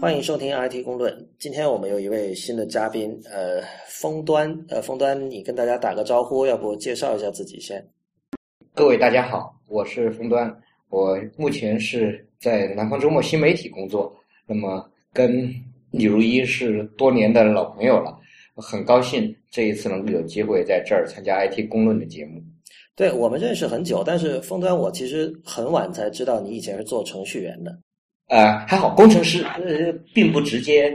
欢迎收听 IT 公论。今天我们有一位新的嘉宾，呃，峰端，呃，峰端，你跟大家打个招呼，要不介绍一下自己先？各位大家好，我是峰端，我目前是在南方周末新媒体工作，那么跟李如一是多年的老朋友了，很高兴这一次能够有机会在这儿参加 IT 公论的节目。对我们认识很久，但是峰端，我其实很晚才知道你以前是做程序员的。呃，还好，工程师呃，并不直接，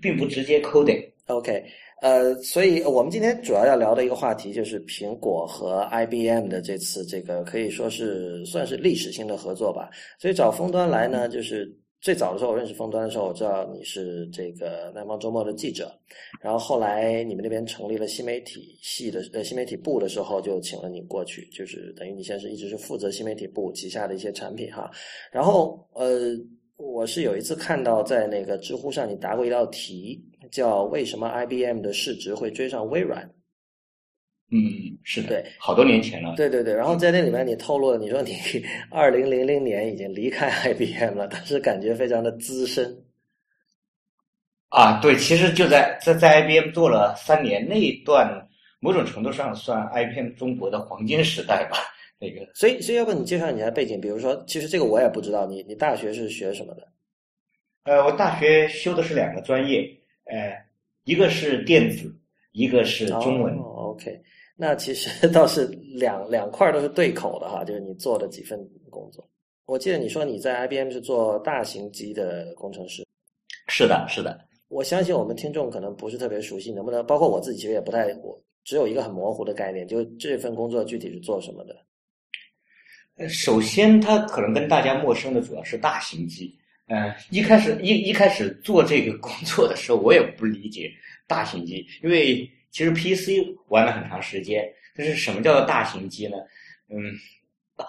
并不直接 coding。OK，呃，所以我们今天主要要聊的一个话题就是苹果和 IBM 的这次这个可以说是算是历史性的合作吧。所以找峰端来呢，就是最早的时候我认识峰端的时候，我知道你是这个南方周末的记者，然后后来你们那边成立了新媒体系的呃新媒体部的时候，就请了你过去，就是等于你现在是一直是负责新媒体部旗下的一些产品哈。然后呃。我是有一次看到在那个知乎上你答过一道题，叫“为什么 IBM 的市值会追上微软”。嗯，是的，对，好多年前了。对对对，然后在那里面你透露了，你说你 二零零零年已经离开 IBM 了，当时感觉非常的资深。啊，对，其实就在在在 IBM 做了三年，那一段某种程度上算 IBM 中国的黄金时代吧。那个，所以所以要不你介绍你的背景？比如说，其实这个我也不知道，你你大学是学什么的？呃，我大学修的是两个专业，呃，一个是电子，一个是中文。OK，那其实 倒是两两块都是对口的哈，就是你做的几份工作。我记得你说你在 IBM 是做大型机的工程师。是的，是的。我相信我们听众可能不是特别熟悉，能不能包括我自己其实也不太，我只有一个很模糊的概念，就这份工作具体是做什么的？呃，首先，它可能跟大家陌生的主要是大型机。嗯，一开始一一开始做这个工作的时候，我也不理解大型机，因为其实 PC 玩了很长时间，但是什么叫做大型机呢？嗯，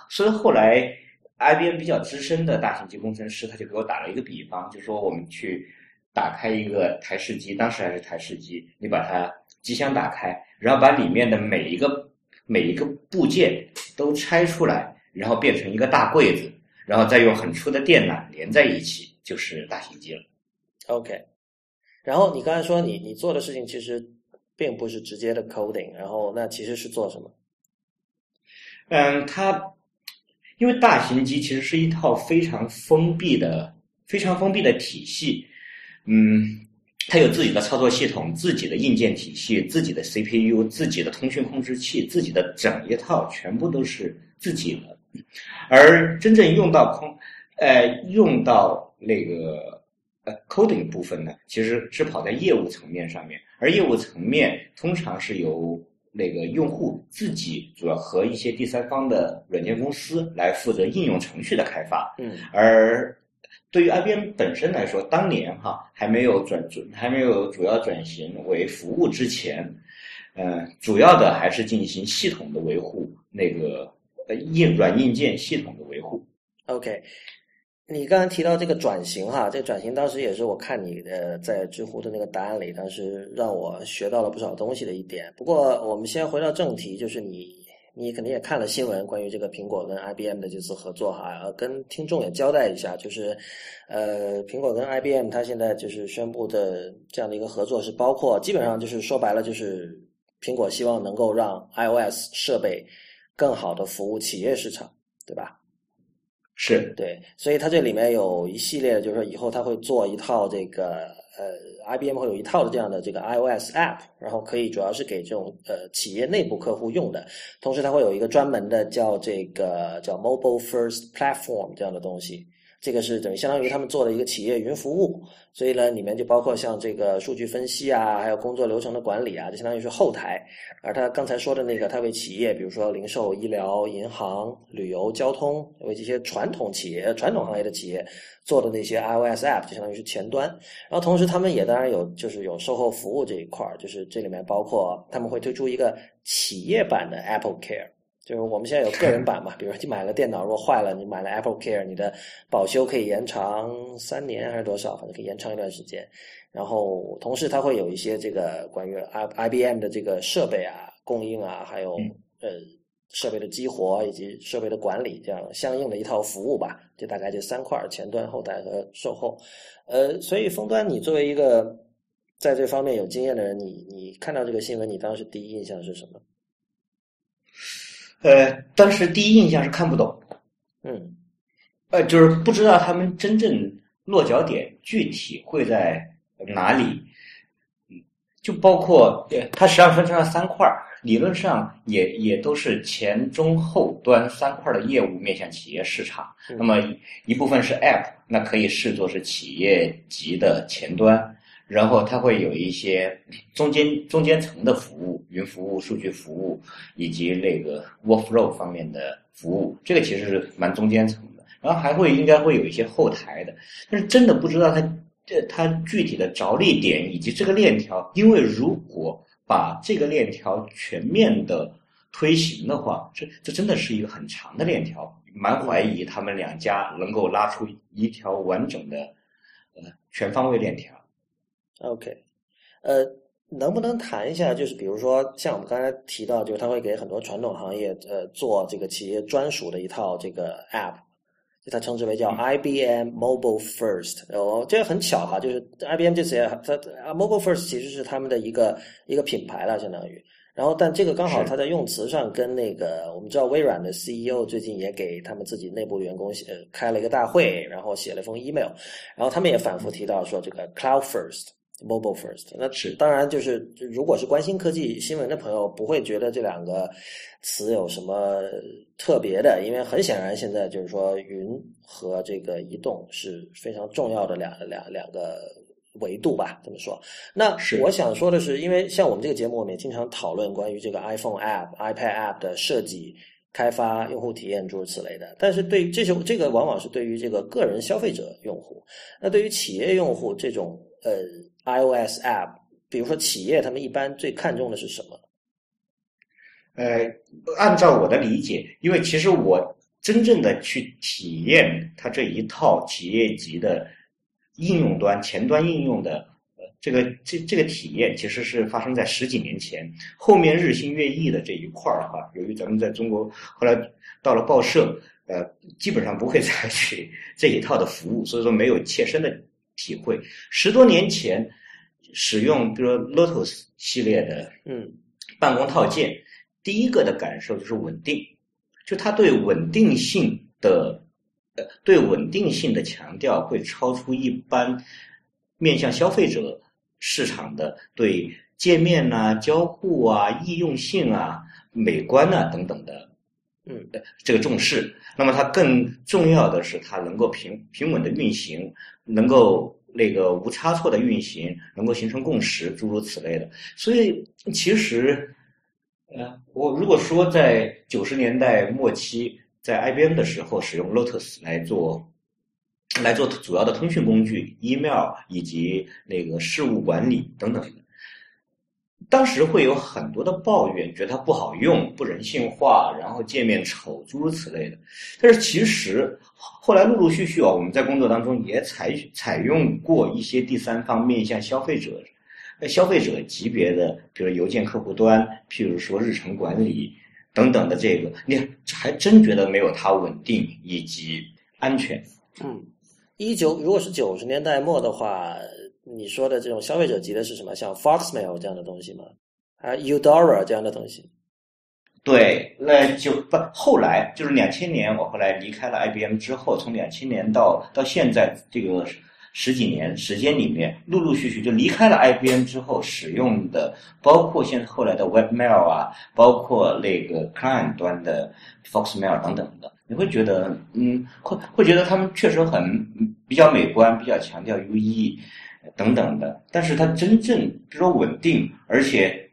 所以后来 IBM 比较资深的大型机工程师，他就给我打了一个比方，就说我们去打开一个台式机，当时还是台式机，你把它机箱打开，然后把里面的每一个每一个部件都拆出来。然后变成一个大柜子，然后再用很粗的电缆连在一起，就是大型机了。OK。然后你刚才说你你做的事情其实并不是直接的 coding，然后那其实是做什么？嗯，它因为大型机其实是一套非常封闭的、非常封闭的体系。嗯，它有自己的操作系统、自己的硬件体系、自己的 CPU、自己的通讯控制器、自己的整一套，全部都是自己的。而真正用到空，呃，用到那个呃 coding 部分呢，其实是跑在业务层面上面，而业务层面通常是由那个用户自己主要和一些第三方的软件公司来负责应用程序的开发。嗯，而对于 IBM 本身来说，当年哈还没有转转，还没有主要转型为服务之前，呃，主要的还是进行系统的维护，那个。呃，硬软硬件系统的维护。OK，你刚刚提到这个转型哈，这个转型当时也是我看你的在知乎的那个答案里，当时让我学到了不少东西的一点。不过我们先回到正题，就是你你肯定也看了新闻，关于这个苹果跟 IBM 的这次合作哈，跟听众也交代一下，就是呃，苹果跟 IBM 它现在就是宣布的这样的一个合作，是包括基本上就是说白了，就是苹果希望能够让 iOS 设备。更好的服务企业市场，对吧？是对，所以它这里面有一系列，就是说以后它会做一套这个呃，IBM 会有一套的这样的这个 iOS App，然后可以主要是给这种呃企业内部客户用的。同时，它会有一个专门的叫这个叫 Mobile First Platform 这样的东西。这个是等于相当于他们做的一个企业云服务，所以呢，里面就包括像这个数据分析啊，还有工作流程的管理啊，就相当于是后台。而他刚才说的那个，他为企业，比如说零售、医疗、银行、旅游、交通，为这些传统企业、传统行业的企业做的那些 iOS app，就相当于是前端。然后同时，他们也当然有就是有售后服务这一块儿，就是这里面包括他们会推出一个企业版的 Apple Care。就是我们现在有个人版嘛，比如你买了电脑，如果坏了，你买了 Apple Care，你的保修可以延长三年还是多少？反正可以延长一段时间。然后同时它会有一些这个关于 I I B M 的这个设备啊、供应啊，还有呃设备的激活以及设备的管理，这样相应的一套服务吧。就大概这三块儿：前端、后台和售后。呃，所以峰端，你作为一个在这方面有经验的人，你你看到这个新闻，你当时第一印象是什么？呃，当时第一印象是看不懂，嗯，呃，就是不知道他们真正落脚点具体会在哪里。就包括呃，它实际上分成了三块儿，理论上也也都是前中后端三块的业务面向企业市场。那么一部分是 App，那可以视作是企业级的前端，然后它会有一些中间中间层的服务，云服务、数据服务以及那个 Workflow 方面的服务，这个其实是蛮中间层的。然后还会应该会有一些后台的，但是真的不知道它。这它具体的着力点以及这个链条，因为如果把这个链条全面的推行的话，这这真的是一个很长的链条，蛮怀疑他们两家能够拉出一条完整的呃全方位链条。OK，呃，能不能谈一下，就是比如说像我们刚才提到，就是他会给很多传统行业呃做这个企业专属的一套这个 App 就。它称之为叫 IBM Mobile First，哦，这个很巧哈，就是 IBM 这次也它啊 Mobile First 其实是他们的一个一个品牌了，相当于。然后，但这个刚好它在用词上跟那个我们知道微软的 CEO 最近也给他们自己内部员工写开了一个大会，然后写了一封 email，然后他们也反复提到说这个 Cloud First。Mobile first，那是当然就是，如果是关心科技新闻的朋友，不会觉得这两个词有什么特别的，因为很显然现在就是说，云和这个移动是非常重要的两两两个维度吧。这么说，那我想说的是，因为像我们这个节目，我们也经常讨论关于这个 iPhone App、iPad App 的设计、开发、用户体验诸如此类的。但是对这些这个往往是对于这个个人消费者用户，那对于企业用户这种呃。iOS app，比如说企业，他们一般最看重的是什么？呃，按照我的理解，因为其实我真正的去体验它这一套企业级的应用端前端应用的呃这个这这个体验，其实是发生在十几年前。后面日新月异的这一块儿的话，由于咱们在中国后来到了报社，呃，基本上不会采取这一套的服务，所以说没有切身的。体会。十多年前使用，比如说 Lotus 系列的嗯。办公套件，第一个的感受就是稳定，就它对稳定性的呃对稳定性的强调会超出一般面向消费者市场的对界面呐、交互啊、易用性啊、美观呐等等的嗯这个重视。那么它更重要的是，它能够平平稳的运行。能够那个无差错的运行，能够形成共识，诸如此类的。所以其实，呃，我如果说在九十年代末期，在 IBM 的时候使用 Lotus 来做来做主要的通讯工具、email 以及那个事务管理等等。当时会有很多的抱怨，觉得它不好用、不人性化，然后界面丑，诸如此类的。但是其实后来陆陆续续啊，我们在工作当中也采采用过一些第三方面向消费者、消费者级别的，比如邮件客户端，譬如说日程管理等等的这个，你还真觉得没有它稳定以及安全。嗯，一九如果是九十年代末的话。你说的这种消费者级的是什么？像 Foxmail 这样的东西吗？啊，Eudora 这样的东西？对，那就不后来就是两千年，我后来离开了 IBM 之后，从两千年到到现在这个十几年时间里面，陆陆续续就离开了 IBM 之后使用的，包括现在后来的 Webmail 啊，包括那个 Client 端的 Foxmail 等等的，你会觉得，嗯，会会觉得他们确实很比较美观，比较强调 UE。等等的，但是它真正比如说稳定，而且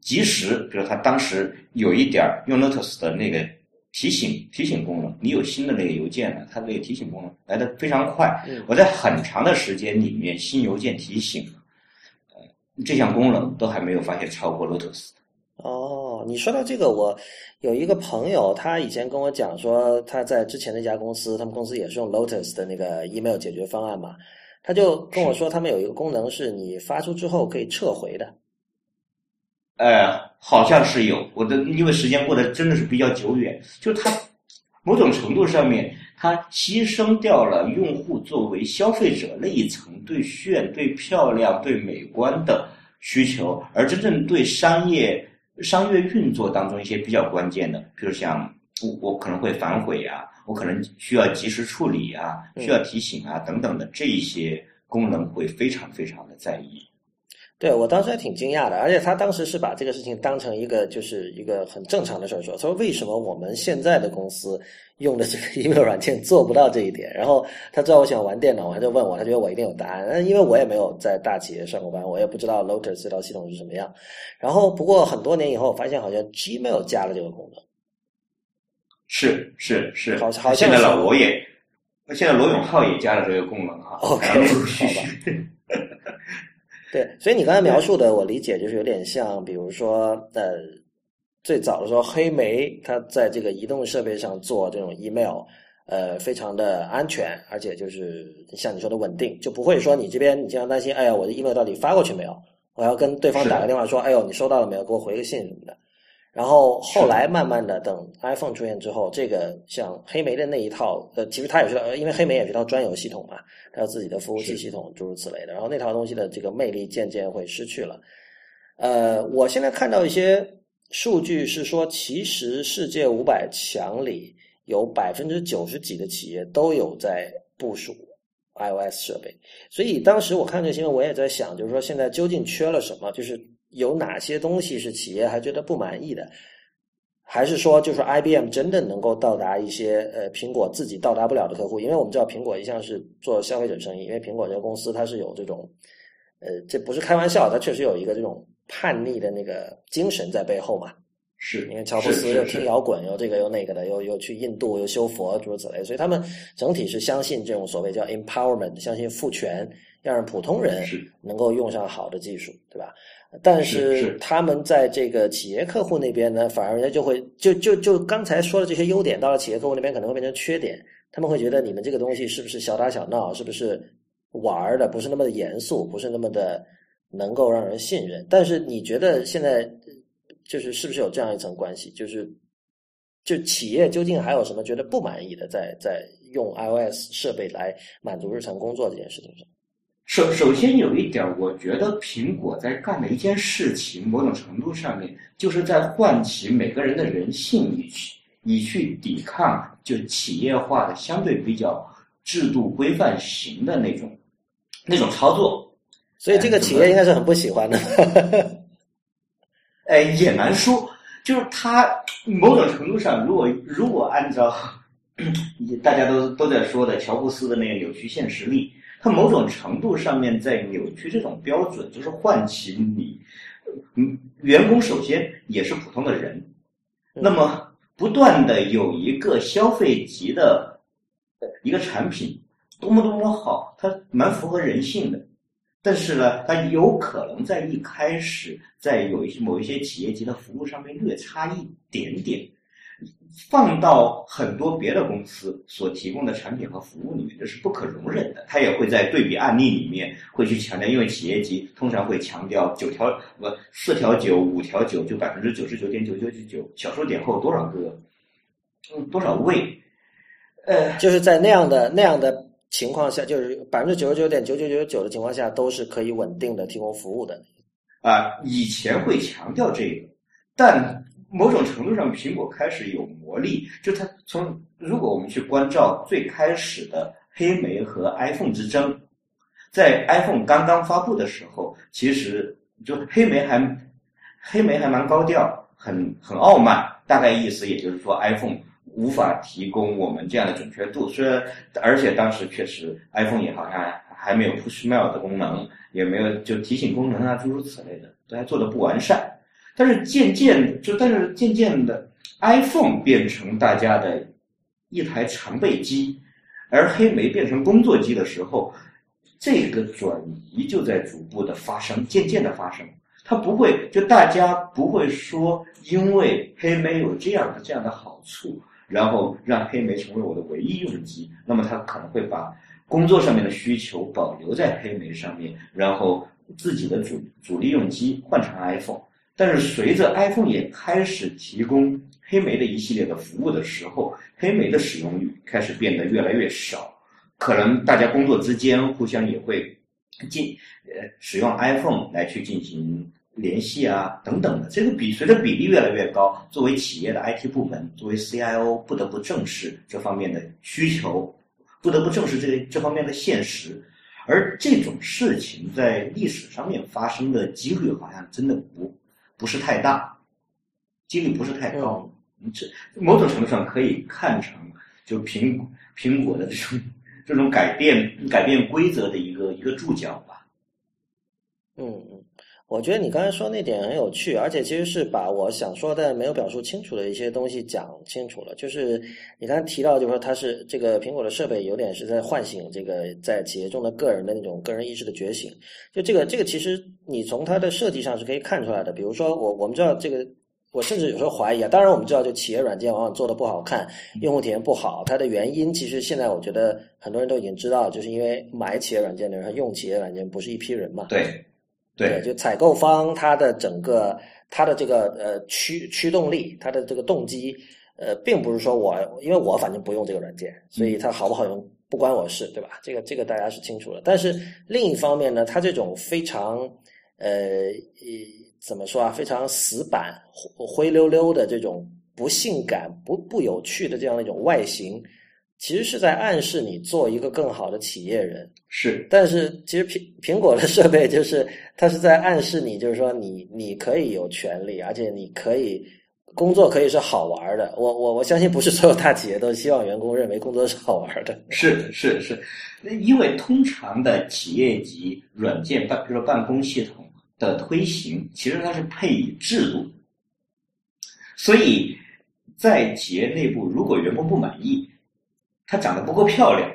及时，比如它当时有一点用 Lotus 的那个提醒提醒功能，你有新的那个邮件了，它那个提醒功能来的非常快。我在很长的时间里面，新邮件提醒，呃，这项功能都还没有发现超过 Lotus。哦，你说到这个，我有一个朋友，他以前跟我讲说，他在之前那家公司，他们公司也是用 Lotus 的那个 email 解决方案嘛。他就跟我说，他们有一个功能是你发出之后可以撤回的。呃，好像是有，我的因为时间过得真的是比较久远，就是它某种程度上面，它牺牲掉了用户作为消费者那一层对炫、对漂亮、对美观的需求，而真正对商业商业运作当中一些比较关键的，比如像我我可能会反悔啊，我可能需要及时处理啊，需要提醒啊等等的这一些功能会非常非常的在意。对我当时还挺惊讶的，而且他当时是把这个事情当成一个就是一个很正常的事儿说。他说：“为什么我们现在的公司用的这个 email 软件做不到这一点？”然后他知道我喜欢玩电脑，他就问我，他觉得我一定有答案。嗯，因为我也没有在大企业上过班，我也不知道 Lotus 这套系统是什么样。然后不过很多年以后，发现好像 Gmail 加了这个功能。是是是，好现在老罗也，现在罗永浩也加了这个功能啊。OK，陆陆续续。对，所以你刚才描述的，我理解就是有点像，比如说，呃，最早的时候，黑莓它在这个移动设备上做这种 email，呃，非常的安全，而且就是像你说的稳定，就不会说你这边你经常担心，哎呀，我的 email 到底发过去没有？我要跟对方打个电话说，哎呦，你收到了没有？给我回个信什么的。然后后来慢慢的，等 iPhone 出现之后，这个像黑莓的那一套，呃，其实它也是，因为黑莓也是一套专有系统嘛，它有自己的服务器系统，诸如此类的。然后那套东西的这个魅力渐渐会失去了。呃，我现在看到一些数据是说，其实世界五百强里有百分之九十几的企业都有在部署 iOS 设备。所以当时我看这新闻，我也在想，就是说现在究竟缺了什么？就是。有哪些东西是企业还觉得不满意的？还是说，就是 IBM 真的能够到达一些呃苹果自己到达不了的客户？因为我们知道苹果一向是做消费者生意，因为苹果这个公司它是有这种呃，这不是开玩笑，它确实有一个这种叛逆的那个精神在背后嘛。是因为乔布斯又听摇滚，又这个又那个的，又又去印度又修佛诸如此类，所以他们整体是相信这种所谓叫 empowerment，相信赋权，要让普通人能够用上好的技术，对吧？但是他们在这个企业客户那边呢，反而人家就会就就就刚才说的这些优点，到了企业客户那边可能会变成缺点。他们会觉得你们这个东西是不是小打小闹，是不是玩的，不是那么的严肃，不是那么的能够让人信任。但是你觉得现在就是是不是有这样一层关系？就是就企业究竟还有什么觉得不满意的，在在用 iOS 设备来满足日常工作这件事情上？首首先有一点，我觉得苹果在干的一件事情，某种程度上面就是在唤起每个人的人性，以去以去抵抗就企业化的相对比较制度规范型的那种那种操作。所以这个企业应该是很不喜欢的。哎，也难说，就是它某种程度上，如果如果按照 大家都都在说的乔布斯的那个扭曲现实力。它某种程度上面在扭曲这种标准，就是唤起你，嗯，员工首先也是普通的人，那么不断的有一个消费级的一个产品，多么多么好，它蛮符合人性的，但是呢，它有可能在一开始在有一些某一些企业级的服务上面略差一点点。放到很多别的公司所提供的产品和服务里面，这是不可容忍的。他也会在对比案例里面会去强调，因为企业级通常会强调九条不四条九五条九就百分之九十九点九九九九小数点后多少个多少位，呃，就是在那样的那样的情况下，就是百分之九十九点九九九九的情况下，都是可以稳定的提供服务的。啊，以前会强调这个，但。某种程度上，苹果开始有魔力。就它从，如果我们去关照最开始的黑莓和 iPhone 之争，在 iPhone 刚刚发布的时候，其实就黑莓还黑莓还蛮高调，很很傲慢。大概意思也就是说，iPhone 无法提供我们这样的准确度。虽然，而且当时确实 iPhone 也好像还没有 Push Mail 的功能，也没有就提醒功能啊，诸如此类的，都还做的不完善。但是渐渐就，但是渐渐的，iPhone 变成大家的一台常备机，而黑莓变成工作机的时候，这个转移就在逐步的发生，渐渐的发生。它不会，就大家不会说，因为黑莓有这样的这样的好处，然后让黑莓成为我的唯一用机。那么他可能会把工作上面的需求保留在黑莓上面，然后自己的主主力用机换成 iPhone。但是随着 iPhone 也开始提供黑莓的一系列的服务的时候，黑莓的使用率开始变得越来越少。可能大家工作之间互相也会进呃使用 iPhone 来去进行联系啊等等的。这个比随着比例越来越高，作为企业的 IT 部门，作为 CIO 不得不正视这方面的需求，不得不正视这个这方面的现实。而这种事情在历史上面发生的几率好像真的不不是太大，几率不是太高。这某种程度上可以看成就苹苹果的这种这种改变改变规则的一个一个注脚吧。嗯嗯。我觉得你刚才说那点很有趣，而且其实是把我想说但没有表述清楚的一些东西讲清楚了。就是你刚才提到，就是说它是这个苹果的设备有点是在唤醒这个在企业中的个人的那种个人意识的觉醒。就这个这个，其实你从它的设计上是可以看出来的。比如说，我我们知道这个，我甚至有时候怀疑啊。当然，我们知道，就企业软件往往做的不好看，用户体验不好，它的原因其实现在我觉得很多人都已经知道，就是因为买企业软件的人和用企业软件不是一批人嘛。对。对，就采购方他的整个他的这个呃驱驱动力，他的这个动机，呃，并不是说我因为我反正不用这个软件，所以它好不好用不关我事，对吧？这个这个大家是清楚的。但是另一方面呢，它这种非常呃怎么说啊，非常死板灰溜溜的这种不性感、不不有趣的这样的一种外形。其实是在暗示你做一个更好的企业人，是。但是其实苹苹果的设备就是它是在暗示你，就是说你你可以有权利，而且你可以工作可以是好玩的。我我我相信不是所有大企业都希望员工认为工作是好玩的。是 是是，因为通常的企业级软件办，比如说办公系统的推行，其实它是配以制度，所以在企业内部，如果员工不满意。它长得不够漂亮，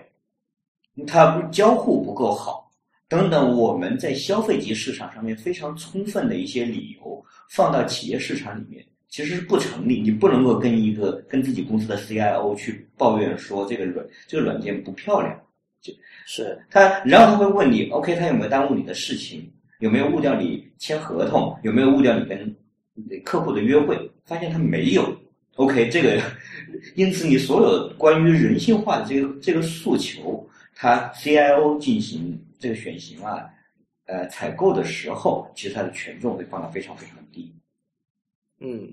它交互不够好，等等，我们在消费级市场上面非常充分的一些理由，放到企业市场里面其实是不成立。你不能够跟一个跟自己公司的 CIO 去抱怨说这个软这个软件不漂亮，就是他，然后他会问你，OK，他有没有耽误你的事情？有没有误掉你签合同？有没有误掉你跟客户的约会？发现他没有。OK，这个，因此你所有关于人性化的这个这个诉求，它 CIO 进行这个选型啊，呃，采购的时候，其实它的权重会放到非常非常低。嗯，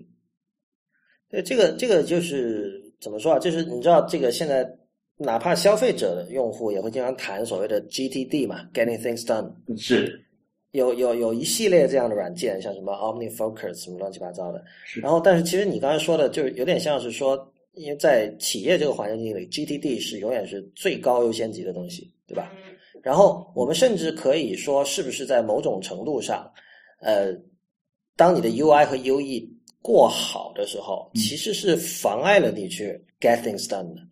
对，这个这个就是怎么说啊？就是你知道，这个现在哪怕消费者的用户也会经常谈所谓的 GTD 嘛，Getting Things Done。是。有有有一系列这样的软件，像什么 OmniFocus 什么乱七八糟的。然后，但是其实你刚才说的，就有点像是说，因为在企业这个环境里，GTD 是永远是最高优先级的东西，对吧？然后，我们甚至可以说，是不是在某种程度上，呃，当你的 UI 和 UE 过好的时候，其实是妨碍了你去 get things done 的。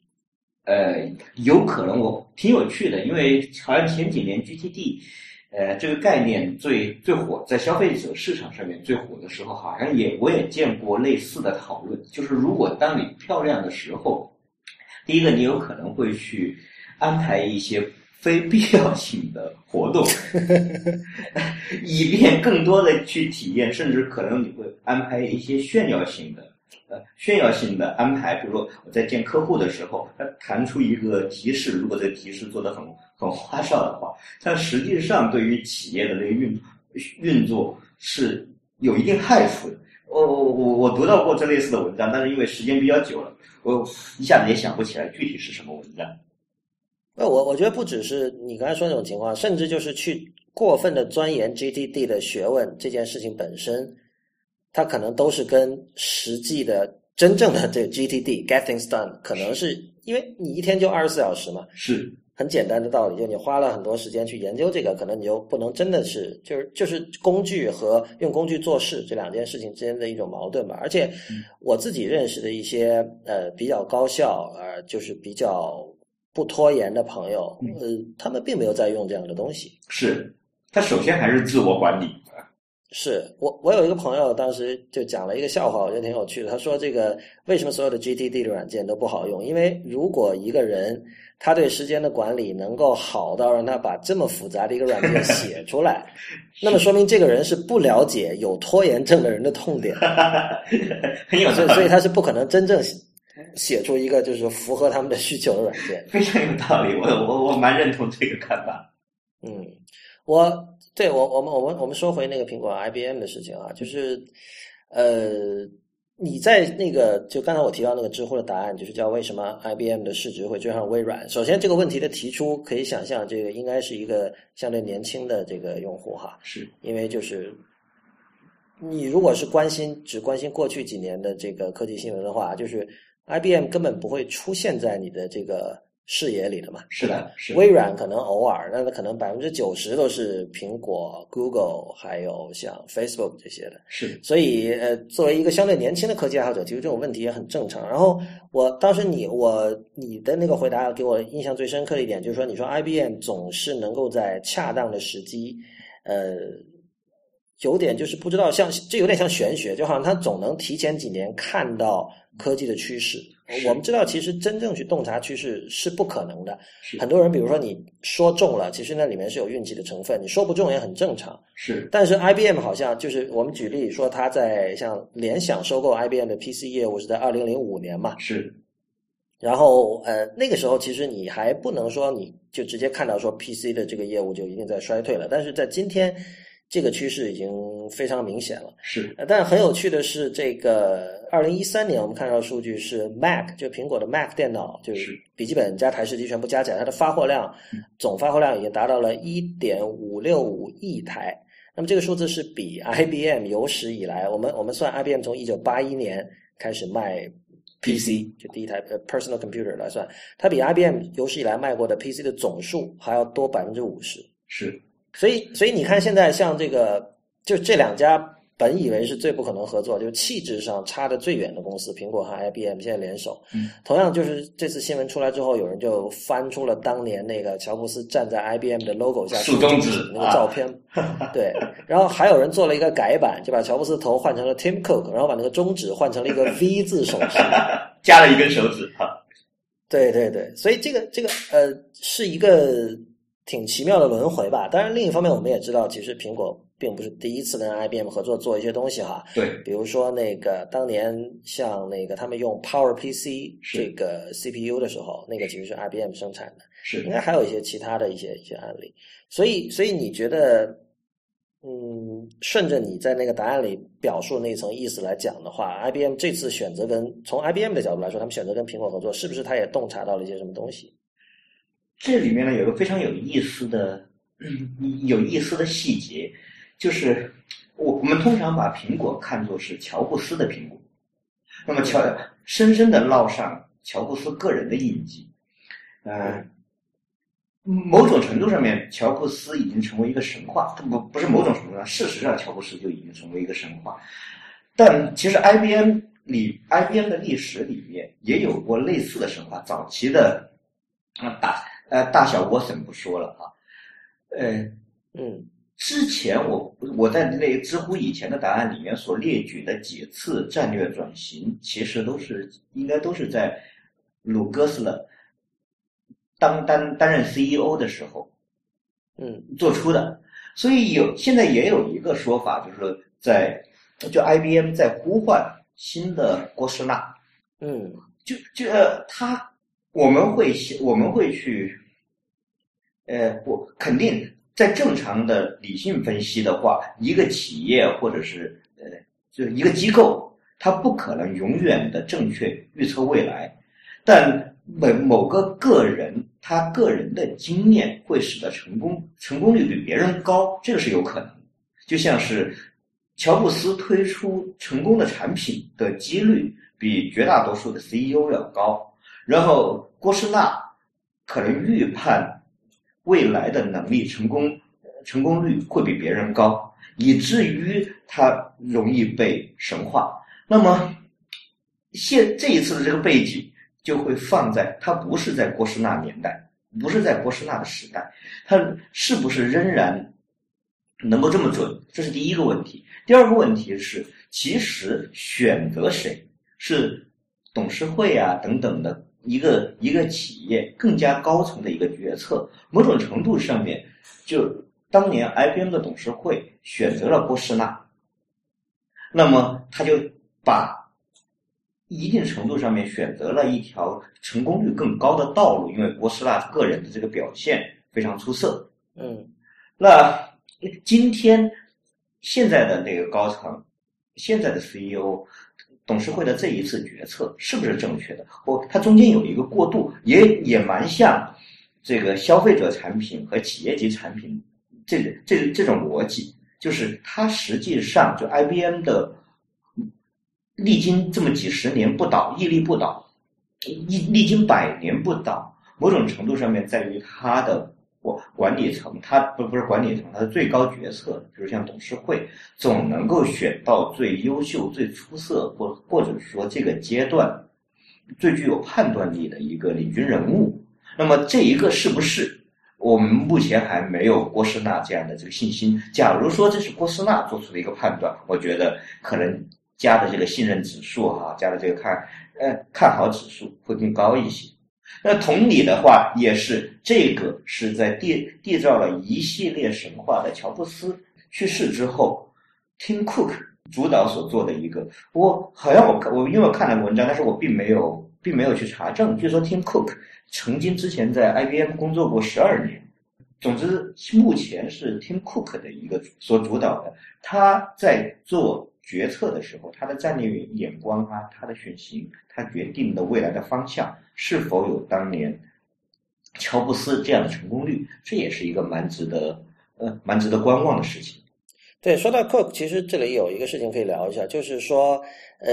呃，有可能，我挺有趣的，因为好像前几年 GTD。呃，这个概念最最火，在消费者市场上面最火的时候，好像也我也见过类似的讨论。就是如果当你漂亮的时候，第一个你有可能会去安排一些非必要性的活动，以便更多的去体验，甚至可能你会安排一些炫耀性的。呃，炫耀性的安排，比如说我在见客户的时候，他弹出一个提示，如果这提示做的很很花哨的话，但实际上对于企业的这个运运作是有一定害处的。我我我我读到过这类似的文章，但是因为时间比较久了，我一下子也想不起来具体是什么文章。那我我觉得不只是你刚才说那种情况，甚至就是去过分的钻研 GTD 的学问这件事情本身。它可能都是跟实际的真正的这个 GTD get things done，可能是因为你一天就二十四小时嘛，是很简单的道理。就你花了很多时间去研究这个，可能你就不能真的是就是就是工具和用工具做事这两件事情之间的一种矛盾吧。而且我自己认识的一些呃比较高效呃就是比较不拖延的朋友，呃，他们并没有在用这样的东西。是，他首先还是自我管理。是我，我有一个朋友，当时就讲了一个笑话，我觉得挺有趣的。他说：“这个为什么所有的 GTD 的软件都不好用？因为如果一个人他对时间的管理能够好到让他把这么复杂的一个软件写出来，那么说明这个人是不了解有拖延症的人的痛点，所以他是不可能真正写出一个就是符合他们的需求的软件。非常有道理，我我我蛮认同这个看法。嗯，我。对我，我们我们我们说回那个苹果 IBM 的事情啊，就是，呃，你在那个就刚才我提到那个知乎的答案，就是叫为什么 IBM 的市值会追上微软？首先这个问题的提出，可以想象这个应该是一个相对年轻的这个用户哈，是因为就是你如果是关心只关心过去几年的这个科技新闻的话，就是 IBM 根本不会出现在你的这个。视野里的嘛，是的，是微软可能偶尔，那可能百分之九十都是苹果、Google，还有像 Facebook 这些的。是，所以呃，作为一个相对年轻的科技爱好者，其实这种问题也很正常。然后我当时你我你的那个回答给我印象最深刻的一点，就是说你说 IBM 总是能够在恰当的时机，呃，有点就是不知道像这有点像玄学，就好像他总能提前几年看到科技的趋势。我们知道，其实真正去洞察趋势是不可能的。很多人，比如说你说中了，其实那里面是有运气的成分；你说不中也很正常。是。但是 IBM 好像就是我们举例说，他在像联想收购 IBM 的 PC 业务是在二零零五年嘛？是。然后呃，那个时候其实你还不能说你就直接看到说 PC 的这个业务就一定在衰退了，但是在今天。这个趋势已经非常明显了，是。但很有趣的是，这个二零一三年我们看到数据是 Mac，就苹果的 Mac 电脑，就是笔记本加台式机全部加起来，它的发货量，总发货量已经达到了一点五六五亿台。那么这个数字是比 IBM 有史以来，我们我们算 IBM 从一九八一年开始卖 PC，就第一台呃 personal computer 来算，它比 IBM 有史以来卖过的 PC 的总数还要多百分之五十。是。所以，所以你看，现在像这个，就这两家本以为是最不可能合作，就气质上差的最远的公司，苹果和 IBM 现在联手。嗯，同样就是这次新闻出来之后，有人就翻出了当年那个乔布斯站在 IBM 的 logo 下竖中指那个照片，对。然后还有人做了一个改版，就把乔布斯头换成了 Tim Cook，然后把那个中指换成了一个 V 字手势，加了一根手指。哈，对对对，所以这个这个呃是一个。挺奇妙的轮回吧。当然，另一方面，我们也知道，其实苹果并不是第一次跟 IBM 合作做一些东西哈。对，比如说那个当年像那个他们用 Power PC 这个 CPU 的时候，那个其实是 IBM 生产的。是，应该还有一些其他的一些一些案例。所以，所以你觉得，嗯，顺着你在那个答案里表述那层意思来讲的话，IBM 这次选择跟从 IBM 的角度来说，他们选择跟苹果合作，是不是他也洞察到了一些什么东西？这里面呢有个非常有意思的、有意思的细节，就是我我们通常把苹果看作是乔布斯的苹果，那么乔深深的烙上乔布斯个人的印记，嗯，某种程度上面，乔布斯已经成为一个神话，不不是某种程度上，事实上乔布斯就已经成为一个神话，但其实 IBM 里 IBM 的历史里面也有过类似的神话，早期的啊大。呃，大小我省不说了啊？呃，嗯，之前我我在那个知乎以前的答案里面所列举的几次战略转型，其实都是应该都是在鲁格斯勒当担担任 CEO 的时候，嗯，做出的。所以有现在也有一个说法，就是说在就 IBM 在呼唤新的郭士纳，嗯，就就他。我们会我们会去，呃，不肯定在正常的理性分析的话，一个企业或者是呃，就是一个机构，它不可能永远的正确预测未来，但某某个个人他个人的经验会使得成功成功率比别人高，这个是有可能。就像是乔布斯推出成功的产品的几率比绝大多数的 CEO 要高。然后，郭士纳可能预判未来的能力成功成功率会比别人高，以至于他容易被神化。那么，现这一次的这个背景就会放在他不是在郭士纳年代，不是在郭士纳的时代，他是不是仍然能够这么准？这是第一个问题。第二个问题是，其实选择谁是董事会啊等等的一个一个企业更加高层的一个决策。某种程度上面，就当年 IBM 的董事会选择了波士纳，那么他就把一定程度上面选择了一条成功率更高的道路，因为波士纳个人的这个表现非常出色。嗯，那今天现在的那个高层，现在的 CEO，董事会的这一次决策是不是正确的？或它中间有一个过渡，也也蛮像这个消费者产品和企业级产品这这这种逻辑，就是它实际上就 IBM 的历经这么几十年不倒，屹立不倒，历历经百年不倒，某种程度上面在于它的。管管理层，他不不是管理层，他是最高决策，比如像董事会，总能够选到最优秀、最出色，或或者说这个阶段最具有判断力的一个领军人物。那么这一个是不是我们目前还没有郭士纳这样的这个信心？假如说这是郭士纳做出的一个判断，我觉得可能加的这个信任指数哈，加的这个看呃看好指数会更高一些。那同理的话，也是这个是在缔缔造了一系列神话的乔布斯去世之后，Tim Cook 主导所做的一个。我好像我看我因为我看了文章，但是我并没有并没有去查证。据说 Tim Cook 曾经之前在 IBM 工作过十二年。总之，目前是 Tim Cook 的一个所主导的，他在做。决策的时候，他的战略眼光啊，他的选型，他决定的未来的方向是否有当年乔布斯这样的成功率，这也是一个蛮值得呃蛮值得观望的事情。对，说到 Cook，其实这里有一个事情可以聊一下，就是说呃，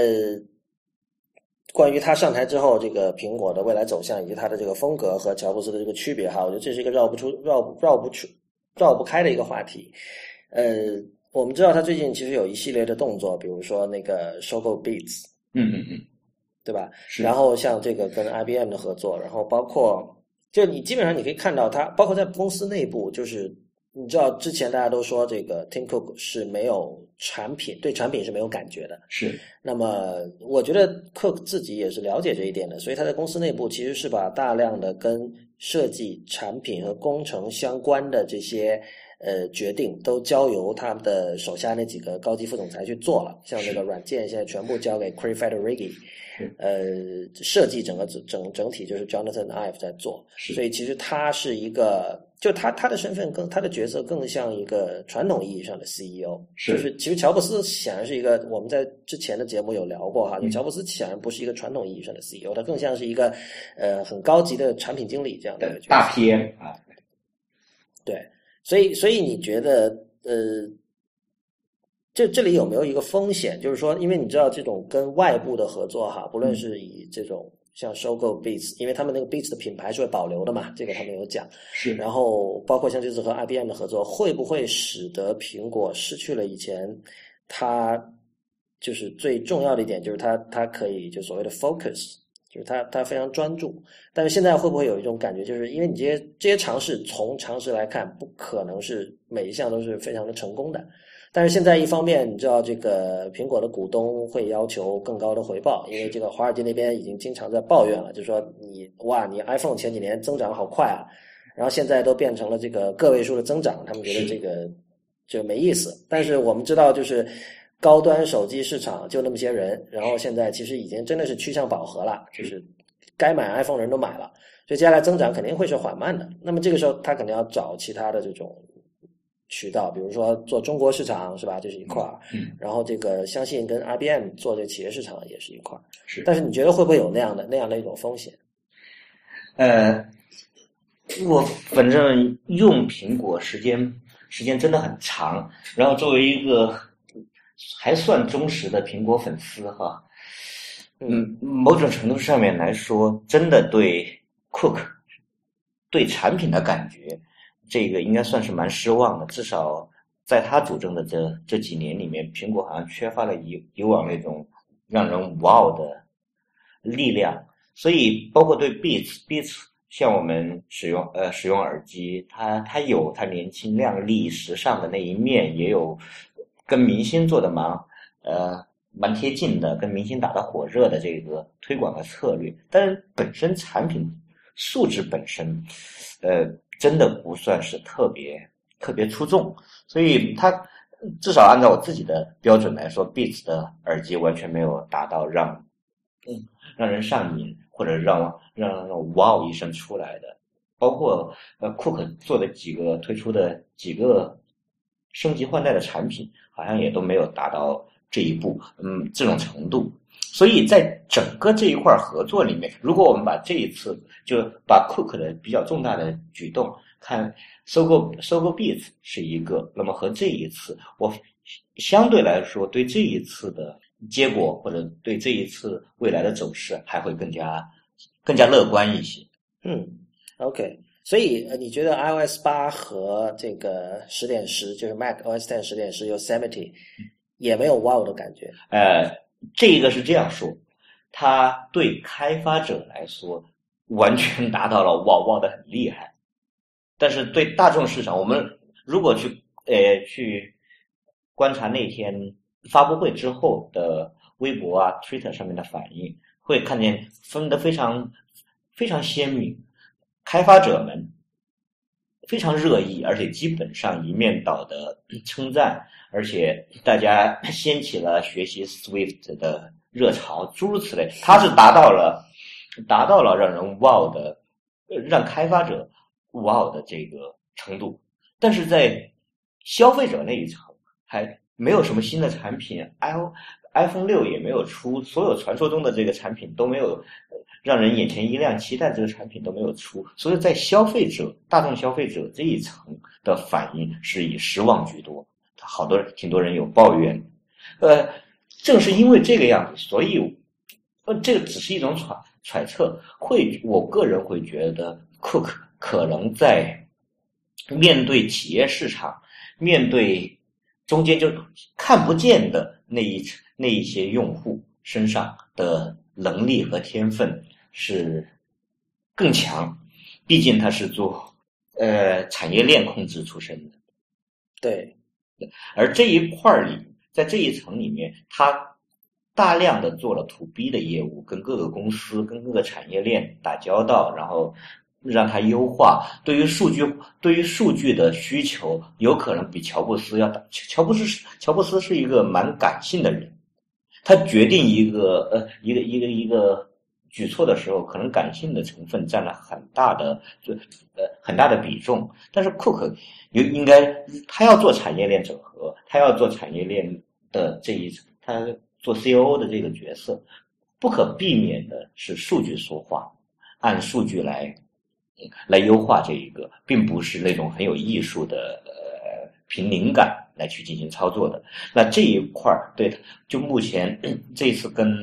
关于他上台之后这个苹果的未来走向以及他的这个风格和乔布斯的这个区别哈，我觉得这是一个绕不出绕绕不出绕不开的一个话题，呃。我们知道他最近其实有一系列的动作，比如说那个收购 Beats，嗯嗯嗯，对吧？然后像这个跟 IBM 的合作，然后包括就你基本上你可以看到他，包括在公司内部，就是你知道之前大家都说这个 Tim Cook 是没有产品，对产品是没有感觉的。是。那么我觉得 Cook 自己也是了解这一点的，所以他在公司内部其实是把大量的跟设计、产品和工程相关的这些。呃，决定都交由他们的手下那几个高级副总裁去做了，像这个软件现在全部交给 Craig Federighi，呃，设计整个整整整体就是 Jonathan Ive 在做，所以其实他是一个，就他他的身份更他的角色更像一个传统意义上的 CEO，就是其实乔布斯显然是一个我们在之前的节目有聊过哈，就乔布斯显然不是一个传统意义上的 CEO，他更像是一个呃很高级的产品经理这样的大 PM 啊，对。所以，所以你觉得，呃，这这里有没有一个风险？就是说，因为你知道，这种跟外部的合作哈，不论是以这种像收购 Beats，因为他们那个 Beats 的品牌是会保留的嘛，这个他们有讲。是。然后，包括像这次和 IBM 的合作，会不会使得苹果失去了以前它就是最重要的一点，就是它它可以就所谓的 focus。就是他，他非常专注，但是现在会不会有一种感觉，就是因为你这些这些尝试，从常识来看，不可能是每一项都是非常的成功的。但是现在一方面，你知道这个苹果的股东会要求更高的回报，因为这个华尔街那边已经经常在抱怨了，就说你哇，你 iPhone 前几年增长好快啊，然后现在都变成了这个个位数的增长，他们觉得这个就没意思。但是我们知道，就是。高端手机市场就那么些人，然后现在其实已经真的是趋向饱和了，就是该买 iPhone 的人都买了，所以接下来增长肯定会是缓慢的。那么这个时候他肯定要找其他的这种渠道，比如说做中国市场是吧？这是一块儿，然后这个相信跟 IBM 做这个企业市场也是一块儿。是，但是你觉得会不会有那样的那样的一种风险？呃，我反正用苹果时间时间真的很长，然后作为一个。还算忠实的苹果粉丝哈，嗯，某种程度上面来说，真的对 Cook 对产品的感觉，这个应该算是蛮失望的。至少在他主政的这这几年里面，苹果好像缺乏了以以往那种让人哇哦的力量。所以，包括对 Beats Beats 像我们使用呃使用耳机，它它有它年轻靓丽时尚的那一面，也有跟明星做的蛮呃蛮贴近的，跟明星打的火热的这个推广的策略。但是本身产品素质本身，呃，真的不算是特别特别出众，所以它至少按照我自己的标准来说，Beats 的耳机完全没有达到让嗯让人上瘾。或者让让让哇哦一声出来的，包括呃库克做的几个推出的几个升级换代的产品，好像也都没有达到这一步，嗯，这种程度。所以在整个这一块合作里面，如果我们把这一次就把 Cook 的比较重大的举动看收购收购 Beats 是一个，那么和这一次我相对来说对这一次的。结果或者对这一次未来的走势还会更加更加乐观一些。嗯，OK，所以你觉得 iOS 八和这个十点十，就是 Mac OS Ten 十点十 Yosemite 也没有 Wow 的感觉？呃，这一个是这样说，它对开发者来说完全 达到了 Wow Wow 的很厉害，但是对大众市场，我们如果去呃去观察那天。发布会之后的微博啊、Twitter 上面的反应，会看见分得非常非常鲜明。开发者们非常热议，而且基本上一面倒的称赞，而且大家掀起了学习 Swift 的热潮，诸如此类。它是达到了达到了让人 wow 的，让开发者 wow 的这个程度，但是在消费者那一层还。没有什么新的产品，i iPhone 六也没有出，所有传说中的这个产品都没有让人眼前一亮，期待这个产品都没有出，所以在消费者、大众消费者这一层的反应是以失望居多。好多挺多人有抱怨，呃，正是因为这个样子，所以呃，这个只是一种揣揣测，会我个人会觉得，Cook 可能在面对企业市场，面对。中间就看不见的那一那一些用户身上的能力和天分是更强，毕竟他是做呃产业链控制出身的，对，而这一块儿里，在这一层里面，他大量的做了 to B 的业务，跟各个公司、跟各个产业链打交道，然后。让它优化，对于数据，对于数据的需求，有可能比乔布斯要大。乔布斯是乔布斯是一个蛮感性的人，他决定一个呃一个一个一个举措的时候，可能感性的成分占了很大的就呃很大的比重。但是库克有应该他要做产业链整合，他要做产业链的这一层，他做 COO 的这个角色，不可避免的是数据说话，按数据来。来优化这一个，并不是那种很有艺术的，呃，凭灵感来去进行操作的。那这一块儿，对，就目前 这次跟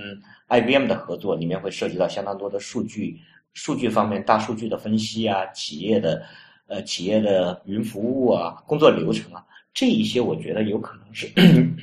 IBM 的合作里面会涉及到相当多的数据，数据方面大数据的分析啊，企业的，呃，企业的云服务啊，工作流程啊，这一些我觉得有可能是，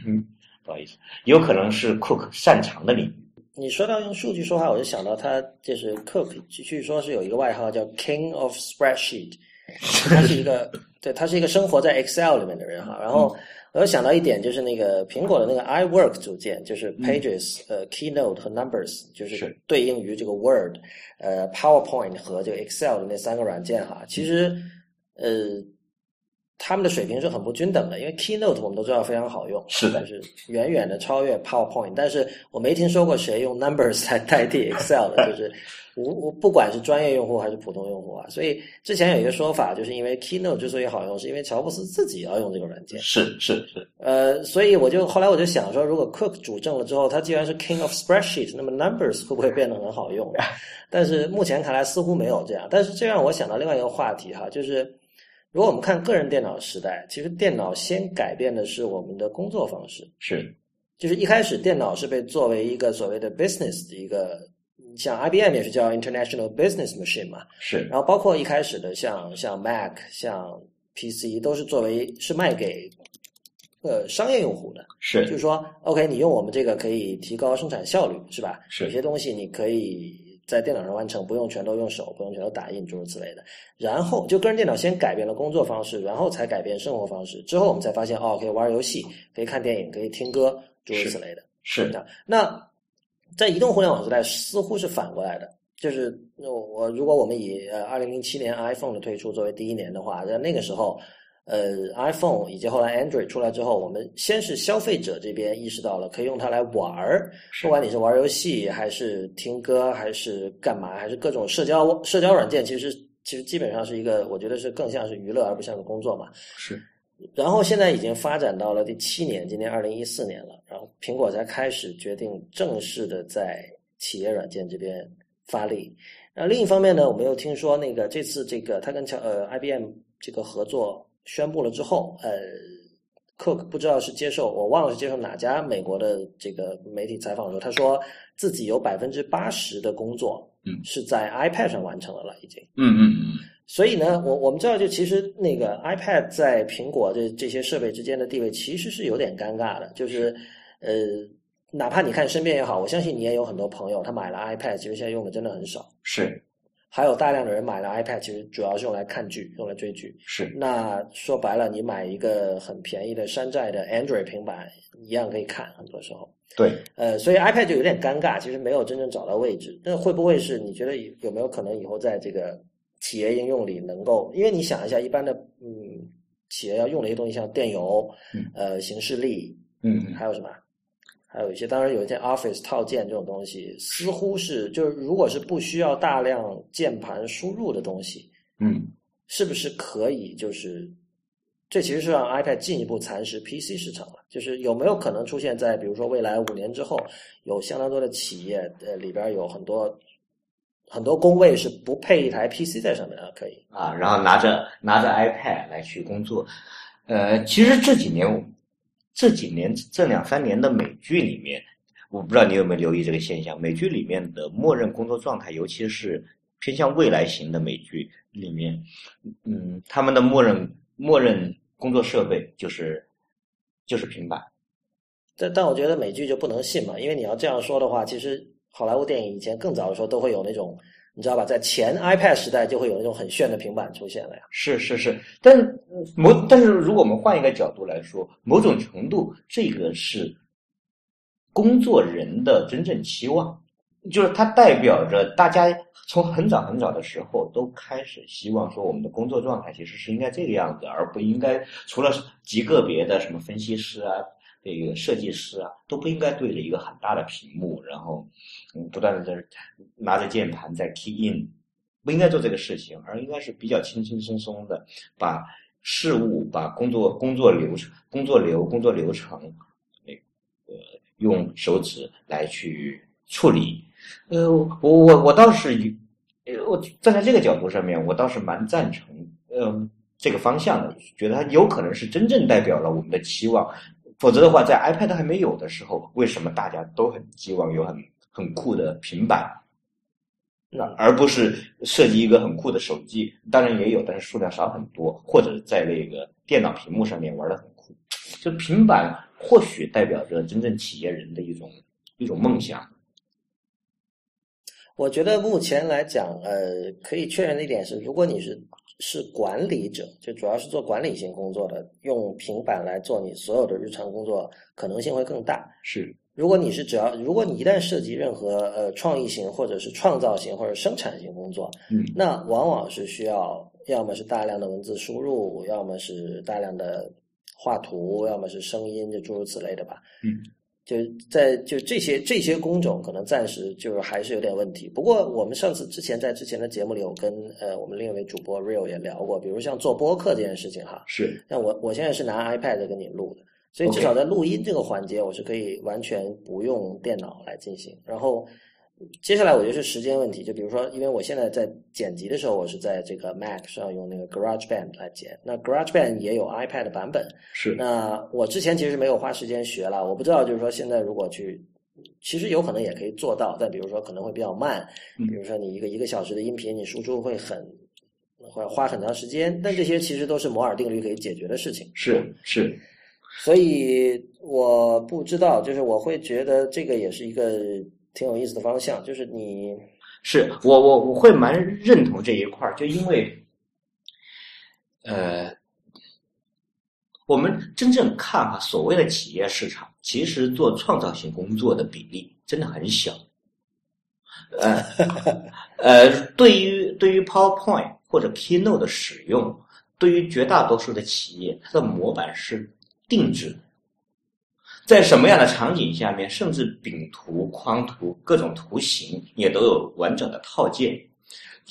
不好意思，有可能是 Cook 擅长的领域。你说到用数据说话，我就想到他就是 Cook，据说是有一个外号叫 King of Spreadsheet，他是一个对，他是一个生活在 Excel 里面的人哈。然后我想到一点，就是那个苹果的那个 iWork 组件，就是 Pages、呃 Keynote 和 Numbers，就是对应于这个 Word、呃 PowerPoint 和这个 Excel 的那三个软件哈。其实呃。他们的水平是很不均等的，因为 Keynote 我们都知道非常好用，是的，就是远远的超越 PowerPoint。但是我没听说过谁用 Numbers 来代替 Excel 的，就是我我不管是专业用户还是普通用户啊。所以之前有一个说法，就是因为 Keynote 之所以好用，是因为乔布斯自己要用这个软件。是是是。呃，所以我就后来我就想说，如果 Cook 主政了之后，他既然是 King of Spreadsheet，那么 Numbers 会不会变得很好用？但是目前看来似乎没有这样。但是这让我想到另外一个话题哈，就是。如果我们看个人电脑时代，其实电脑先改变的是我们的工作方式。是，就是一开始电脑是被作为一个所谓的 business 的一个，像 IBM 也是叫 International Business Machine 嘛。是。然后包括一开始的像像 Mac、像 PC 都是作为是卖给呃商业用户的。是。就是说，OK，你用我们这个可以提高生产效率，是吧？是。有些东西你可以在电脑上完成，不用全都用手，不用全都打印，诸如此类的。然后就个人电脑先改变了工作方式，然后才改变生活方式。之后我们才发现，哦，可以玩游戏，可以看电影，可以听歌，诸如此类的。是的。那在移动互联网时代，似乎是反过来的。就是我如果我们以呃二零零七年 iPhone 的推出作为第一年的话，在那个时候，呃，iPhone 以及后来 Android 出来之后，我们先是消费者这边意识到了可以用它来玩儿，不管你是玩游戏还是听歌还是干嘛，还是各种社交社交软件，其实其实基本上是一个，我觉得是更像是娱乐而不像是工作嘛。是。然后现在已经发展到了第七年，今年二零一四年了，然后苹果才开始决定正式的在企业软件这边。发力，那另一方面呢，我们又听说那个这次这个他跟乔呃 IBM 这个合作宣布了之后，呃，Cook 不知道是接受我忘了是接受哪家美国的这个媒体采访的时候，他说自己有百分之八十的工作，嗯，是在 iPad 上完成了了，已经，嗯嗯嗯，所以呢，我我们知道就其实那个 iPad 在苹果这这些设备之间的地位其实是有点尴尬的，就是呃。哪怕你看身边也好，我相信你也有很多朋友，他买了 iPad，其实现在用的真的很少。是，还有大量的人买了 iPad，其实主要是用来看剧，用来追剧。是。那说白了，你买一个很便宜的山寨的 Android 平板，一样可以看。很多时候。对。呃，所以 iPad 就有点尴尬，其实没有真正找到位置。那会不会是你觉得有没有可能以后在这个企业应用里能够？因为你想一下，一般的嗯企业要用的一些东西，像电邮、呃行事历，嗯，还有什么？还有一些，当然有一些 Office 套件这种东西，似乎是就是如果是不需要大量键盘输入的东西，嗯，是不是可以就是这其实是让 iPad 进一步蚕食 PC 市场了？就是有没有可能出现在比如说未来五年之后，有相当多的企业呃里边有很多很多工位是不配一台 PC 在上面的，可以啊，然后拿着拿着 iPad 来去工作，呃，其实这几年。这几年这两三年的美剧里面，我不知道你有没有留意这个现象。美剧里面的默认工作状态，尤其是偏向未来型的美剧里面，嗯，他们的默认默认工作设备就是就是平板。但但我觉得美剧就不能信嘛，因为你要这样说的话，其实好莱坞电影以前更早的时候都会有那种。你知道吧，在前 iPad 时代就会有那种很炫的平板出现了呀。是是是，但某但是如果我们换一个角度来说，某种程度这个是工作人的真正期望，就是它代表着大家从很早很早的时候都开始希望说，我们的工作状态其实是应该这个样子，而不应该除了极个别的什么分析师啊。这个设计师啊，都不应该对着一个很大的屏幕，然后嗯，不断的在拿着键盘在 key in，不应该做这个事情，而应该是比较轻轻松松的把事物、把工作工作流程、工作流、工作流程，那个用手指来去处理。呃，我我我倒是，我站在这个角度上面，我倒是蛮赞成，嗯，这个方向的，觉得它有可能是真正代表了我们的期望。否则的话，在 iPad 还没有的时候，为什么大家都很希望有很很酷的平板，那而不是设计一个很酷的手机？当然也有，但是数量少很多。或者在那个电脑屏幕上面玩的很酷，就平板或许代表着真正企业人的一种一种梦想。我觉得目前来讲，呃，可以确认的一点是，如果你是。是管理者，就主要是做管理型工作的，用平板来做你所有的日常工作，可能性会更大。是，如果你是只要，如果你一旦涉及任何呃创意型或者是创造型或者生产型工作，嗯，那往往是需要要么是大量的文字输入，要么是大量的画图，要么是声音，就诸如此类的吧。嗯。就在就这些这些工种可能暂时就是还是有点问题。不过我们上次之前在之前的节目里，有跟呃我们另一位主播 Real 也聊过，比如像做播客这件事情哈。是。那我我现在是拿 iPad 跟你录的，所以至少在录音这个环节，我是可以完全不用电脑来进行。然后。接下来我觉得是时间问题，就比如说，因为我现在在剪辑的时候，我是在这个 Mac 上用那个 GarageBand 来剪，那 GarageBand 也有 iPad 版本。是。那我之前其实没有花时间学了，我不知道，就是说现在如果去，其实有可能也可以做到，但比如说可能会比较慢，比如说你一个一个小时的音频，你输出会很会花很长时间，但这些其实都是摩尔定律可以解决的事情。是是。所以我不知道，就是我会觉得这个也是一个。挺有意思的方向，就是你是我我我会蛮认同这一块儿，就因为，呃，我们真正看啊，所谓的企业市场，其实做创造性工作的比例真的很小。呃呃，对于对于 PowerPoint 或者 Keynote 的使用，对于绝大多数的企业，它的模板是定制的。在什么样的场景下面，甚至饼图、框图、各种图形也都有完整的套件，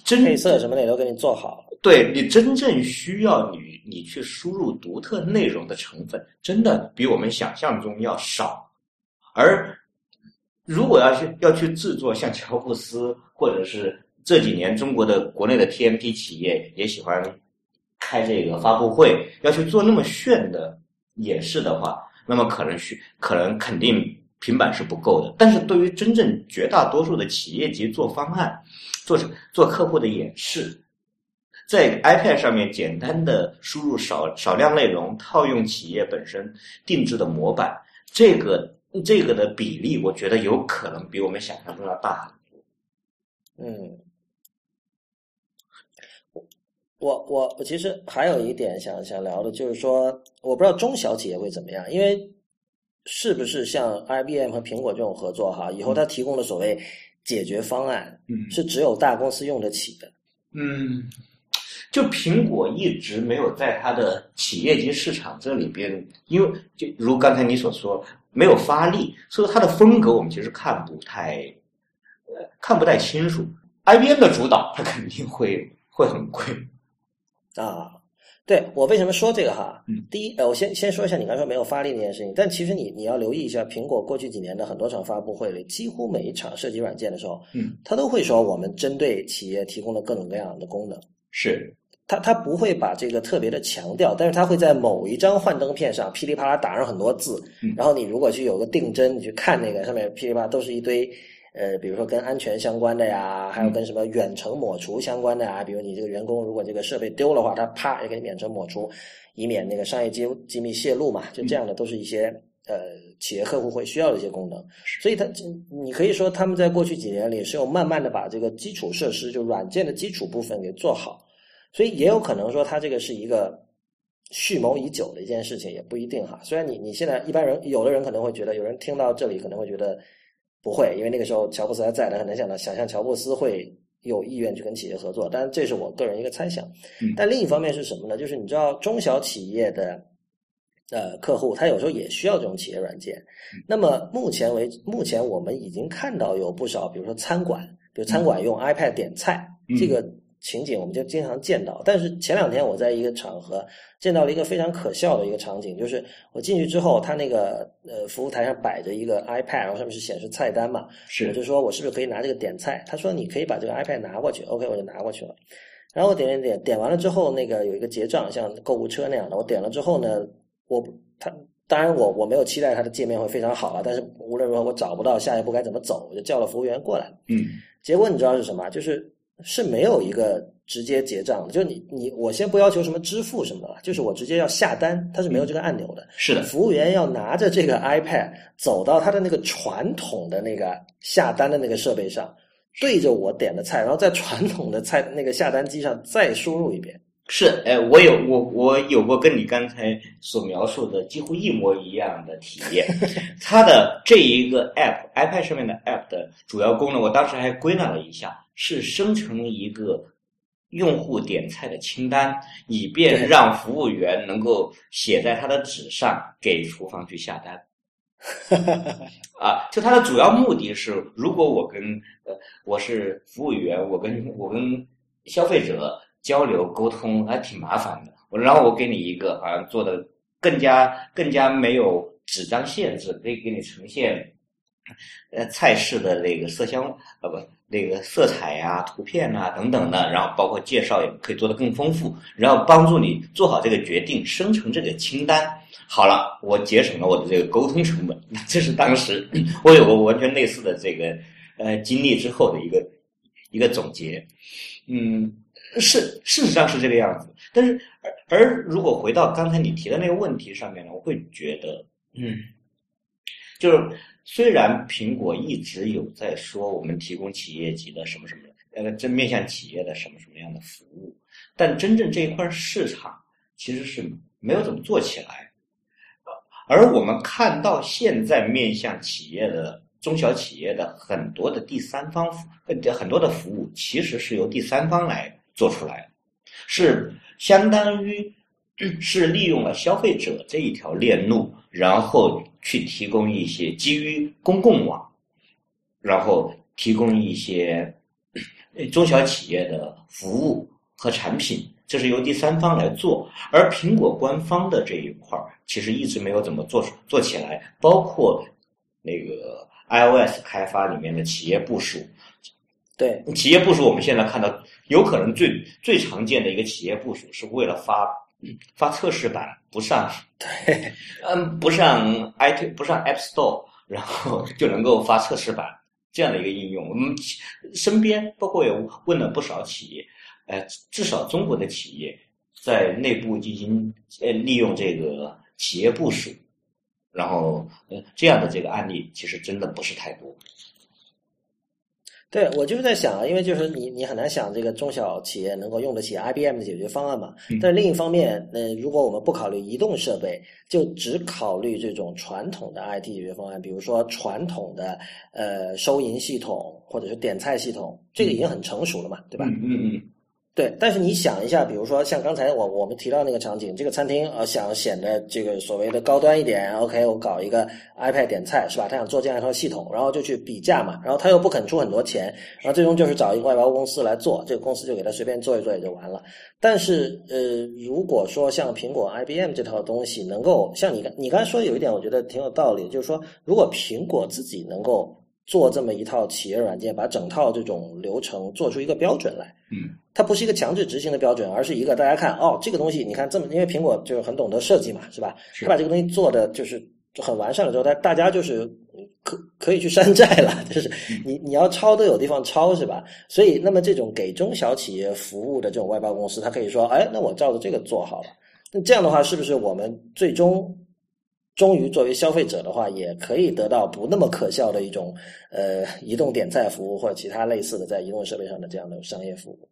真配色什么的也都给你做好。对你真正需要你你去输入独特内容的成分，真的比我们想象中要少。而如果要去要去制作像乔布斯，或者是这几年中国的国内的 TMT 企业也喜欢开这个发布会，要去做那么炫的演示的话。那么可能需可能肯定平板是不够的，但是对于真正绝大多数的企业级做方案、做做客户的演示，在 iPad 上面简单的输入少少量内容，套用企业本身定制的模板，这个这个的比例，我觉得有可能比我们想象中要大很多。嗯，我我我其实还有一点想想聊的，就是说，我不知道中小企业会怎么样，因为是不是像 IBM 和苹果这种合作哈，以后它提供的所谓解决方案，嗯，是只有大公司用得起的。嗯，就苹果一直没有在它的企业级市场这里边，因为就如刚才你所说，没有发力，所以它的风格我们其实看不太，呃，看不太清楚。IBM 的主导，它肯定会会很贵。啊，对我为什么说这个哈？嗯，第一，呃，我先先说一下你刚才说没有发力那件事情，但其实你你要留意一下，苹果过去几年的很多场发布会里，几乎每一场涉及软件的时候，嗯，他都会说我们针对企业提供了各种各样的功能，是，他他不会把这个特别的强调，但是他会在某一张幻灯片上噼里啪啦打上很多字，嗯然后你如果去有个定帧，你去看那个上面噼里啪啦都是一堆。呃，比如说跟安全相关的呀，还有跟什么远程抹除相关的呀，比如你这个员工如果这个设备丢了话，他啪也给你远程抹除，以免那个商业机机密泄露嘛，就这样的都是一些呃企业客户会需要的一些功能。所以它你可以说他们在过去几年里是有慢慢的把这个基础设施就软件的基础部分给做好，所以也有可能说它这个是一个蓄谋已久的一件事情，也不一定哈。虽然你你现在一般人有的人可能会觉得，有人听到这里可能会觉得。不会，因为那个时候乔布斯还在的，很难想到想象乔布斯会有意愿去跟企业合作。但是这是我个人一个猜想。但另一方面是什么呢？就是你知道中小企业的呃客户，他有时候也需要这种企业软件。那么目前为目前我们已经看到有不少，比如说餐馆，比如餐馆用 iPad 点菜这个。情景我们就经常见到，但是前两天我在一个场合见到了一个非常可笑的一个场景，就是我进去之后，他那个呃服务台上摆着一个 iPad，然后上面是显示菜单嘛，是我就说我是不是可以拿这个点菜？他说你可以把这个 iPad 拿过去，OK，我就拿过去了。然后我点点点点完了之后，那个有一个结账，像购物车那样的，我点了之后呢，我他当然我我没有期待它的界面会非常好了，但是无论如何我找不到下一步该怎么走，我就叫了服务员过来。嗯，结果你知道是什么？就是是没有一个。直接结账的，就你你我先不要求什么支付什么了，就是我直接要下单，它是没有这个按钮的。是的，服务员要拿着这个 iPad 走到他的那个传统的那个下单的那个设备上，对着我点的菜，然后在传统的菜那个下单机上再输入一遍。是，哎，我有我我有过跟你刚才所描述的几乎一模一样的体验。它的这一个 App iPad 上面的 App 的主要功能，我当时还归纳了一下，是生成一个。用户点菜的清单，以便让服务员能够写在他的纸上，给厨房去下单。啊，就它的主要目的是，如果我跟呃我是服务员，我跟我跟消费者交流沟通还挺麻烦的。我然后我给你一个，好像做的更加更加没有纸张限制，可以给你呈现呃菜式的那个色香啊不。那个色彩呀、图片啊等等的，然后包括介绍也可以做得更丰富，然后帮助你做好这个决定，生成这个清单。好了，我节省了我的这个沟通成本。这是当时我有过完全类似的这个呃经历之后的一个一个总结。嗯，是事实上是这个样子。但是而而如果回到刚才你提的那个问题上面呢，我会觉得，嗯，就是虽然苹果一直有在说我们提供企业级的什么什么，呃，这面向企业的什么什么样的服务，但真正这一块市场其实是没有怎么做起来。而我们看到现在面向企业的中小企业的很多的第三方服，很多的服务其实是由第三方来做出来，是相当于 是利用了消费者这一条链路，然后去提供一些基于公共网，然后提供一些 中小企业的服务和产品。这是由第三方来做，而苹果官方的这一块儿其实一直没有怎么做做起来，包括那个 iOS 开发里面的企业部署。对，企业部署我们现在看到，有可能最最常见的一个企业部署是为了发发测试版不上，对，嗯，不上 iT 不上 App Store，然后就能够发测试版这样的一个应用。我们身边包括也问了不少企业。呃，至少中国的企业在内部进行呃利用这个企业部署，然后呃这样的这个案例其实真的不是太多。对，我就是在想啊，因为就是你你很难想这个中小企业能够用得起 IBM 的解决方案嘛。但是另一方面，呃，如果我们不考虑移动设备，就只考虑这种传统的 IT 解决方案，比如说传统的呃收银系统或者是点菜系统，这个已经很成熟了嘛，对吧？嗯嗯嗯。对，但是你想一下，比如说像刚才我我们提到那个场景，这个餐厅呃想显得这个所谓的高端一点，OK，我搞一个 iPad 点菜是吧？他想做这样一套系统，然后就去比价嘛，然后他又不肯出很多钱，然后最终就是找一个外包公司来做，这个公司就给他随便做一做也就完了。但是呃，如果说像苹果 IBM 这套东西能够像你你刚才说有一点，我觉得挺有道理，就是说如果苹果自己能够。做这么一套企业软件，把整套这种流程做出一个标准来。嗯，它不是一个强制执行的标准，而是一个大家看哦，这个东西你看这么，因为苹果就是很懂得设计嘛，是吧？他把这个东西做的就是很完善了之后，大大家就是可可以去山寨了，就是你你要抄都有地方抄，是吧？所以，那么这种给中小企业服务的这种外包公司，他可以说，哎，那我照着这个做好了。那这样的话，是不是我们最终？终于，作为消费者的话，也可以得到不那么可笑的一种呃移动点菜服务或者其他类似的在移动设备上的这样的商业服务。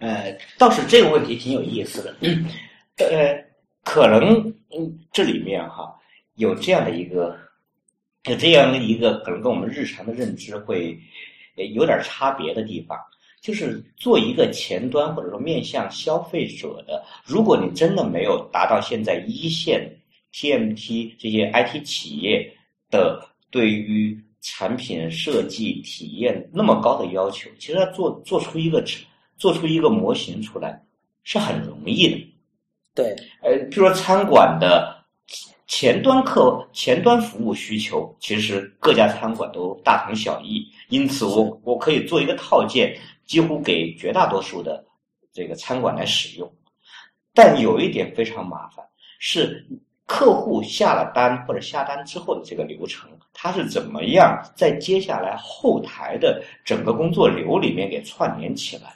呃，倒是这个问题挺有意思的。呃，可能嗯这里面哈有这样的一个有这样的一个可能跟我们日常的认知会有点差别的地方，就是做一个前端或者说面向消费者的，如果你真的没有达到现在一线。TMT 这些 IT 企业的对于产品设计体验那么高的要求，其实它做做出一个做出一个模型出来是很容易的。对，呃，比如说餐馆的前端客前端服务需求，其实各家餐馆都大同小异，因此我我可以做一个套件，几乎给绝大多数的这个餐馆来使用。但有一点非常麻烦是。客户下了单或者下单之后的这个流程，它是怎么样在接下来后台的整个工作流里面给串联起来？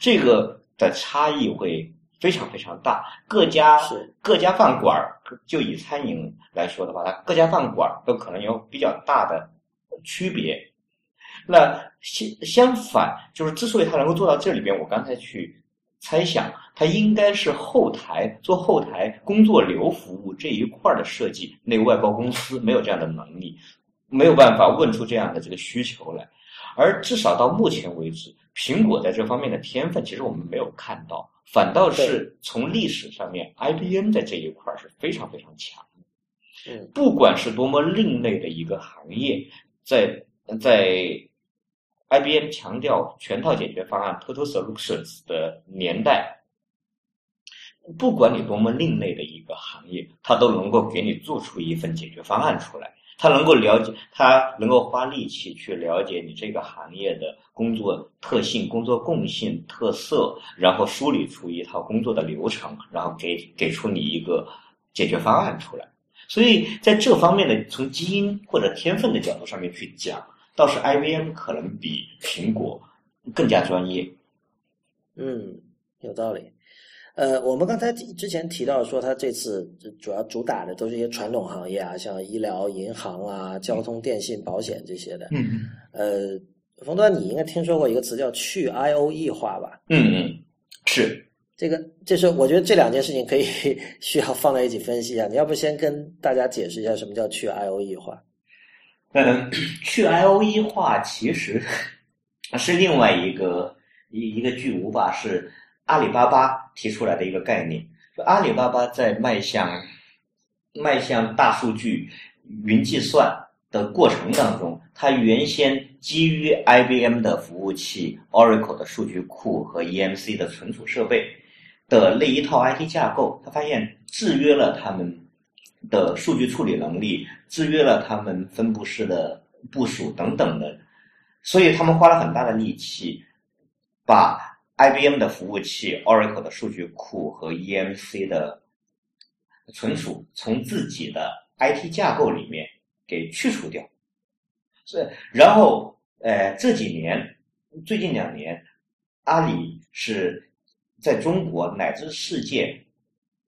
这个的差异会非常非常大。各家各家饭馆儿，就以餐饮来说的话，它各家饭馆儿都可能有比较大的区别。那相相反，就是之所以它能够做到这里边，我刚才去。猜想，它应该是后台做后台工作流服务这一块的设计，那个外包公司没有这样的能力，没有办法问出这样的这个需求来。而至少到目前为止，苹果在这方面的天分，其实我们没有看到，反倒是从历史上面，IBM 在这一块是非常非常强的。嗯，不管是多么另类的一个行业，在在。IBM 强调全套解决方案 （Total Solutions） 的年代，不管你多么另类的一个行业，它都能够给你做出一份解决方案出来。它能够了解，它能够花力气去了解你这个行业的工作特性、工作共性、特色，然后梳理出一套工作的流程，然后给给出你一个解决方案出来。所以在这方面的，从基因或者天分的角度上面去讲。倒是 IBM 可能比苹果更加专业。嗯，有道理。呃，我们刚才之前提到说，它这次主要主打的都是一些传统行业啊，像医疗、银行啊、交通、电信、保险这些的。嗯呃，冯端，你应该听说过一个词叫去 I O E 化吧？嗯嗯，是这个，这是我觉得这两件事情可以 需要放在一起分析一下。你要不先跟大家解释一下什么叫去 I O E 化？嗯，去 I O E 化其实是另外一个一一个巨无霸是。阿里巴巴提出来的一个概念，阿里巴巴在迈向迈向大数据、云计算的过程当中，它原先基于 IBM 的服务器、Oracle 的数据库和 EMC 的存储设备的那一套 IT 架构，它发现制约了他们的数据处理能力，制约了他们分布式的部署等等的，所以他们花了很大的力气把。IBM 的服务器、Oracle 的数据库和 EMC 的存储，从自己的 IT 架构里面给去除掉。是，然后，呃，这几年，最近两年，阿里是在中国乃至世界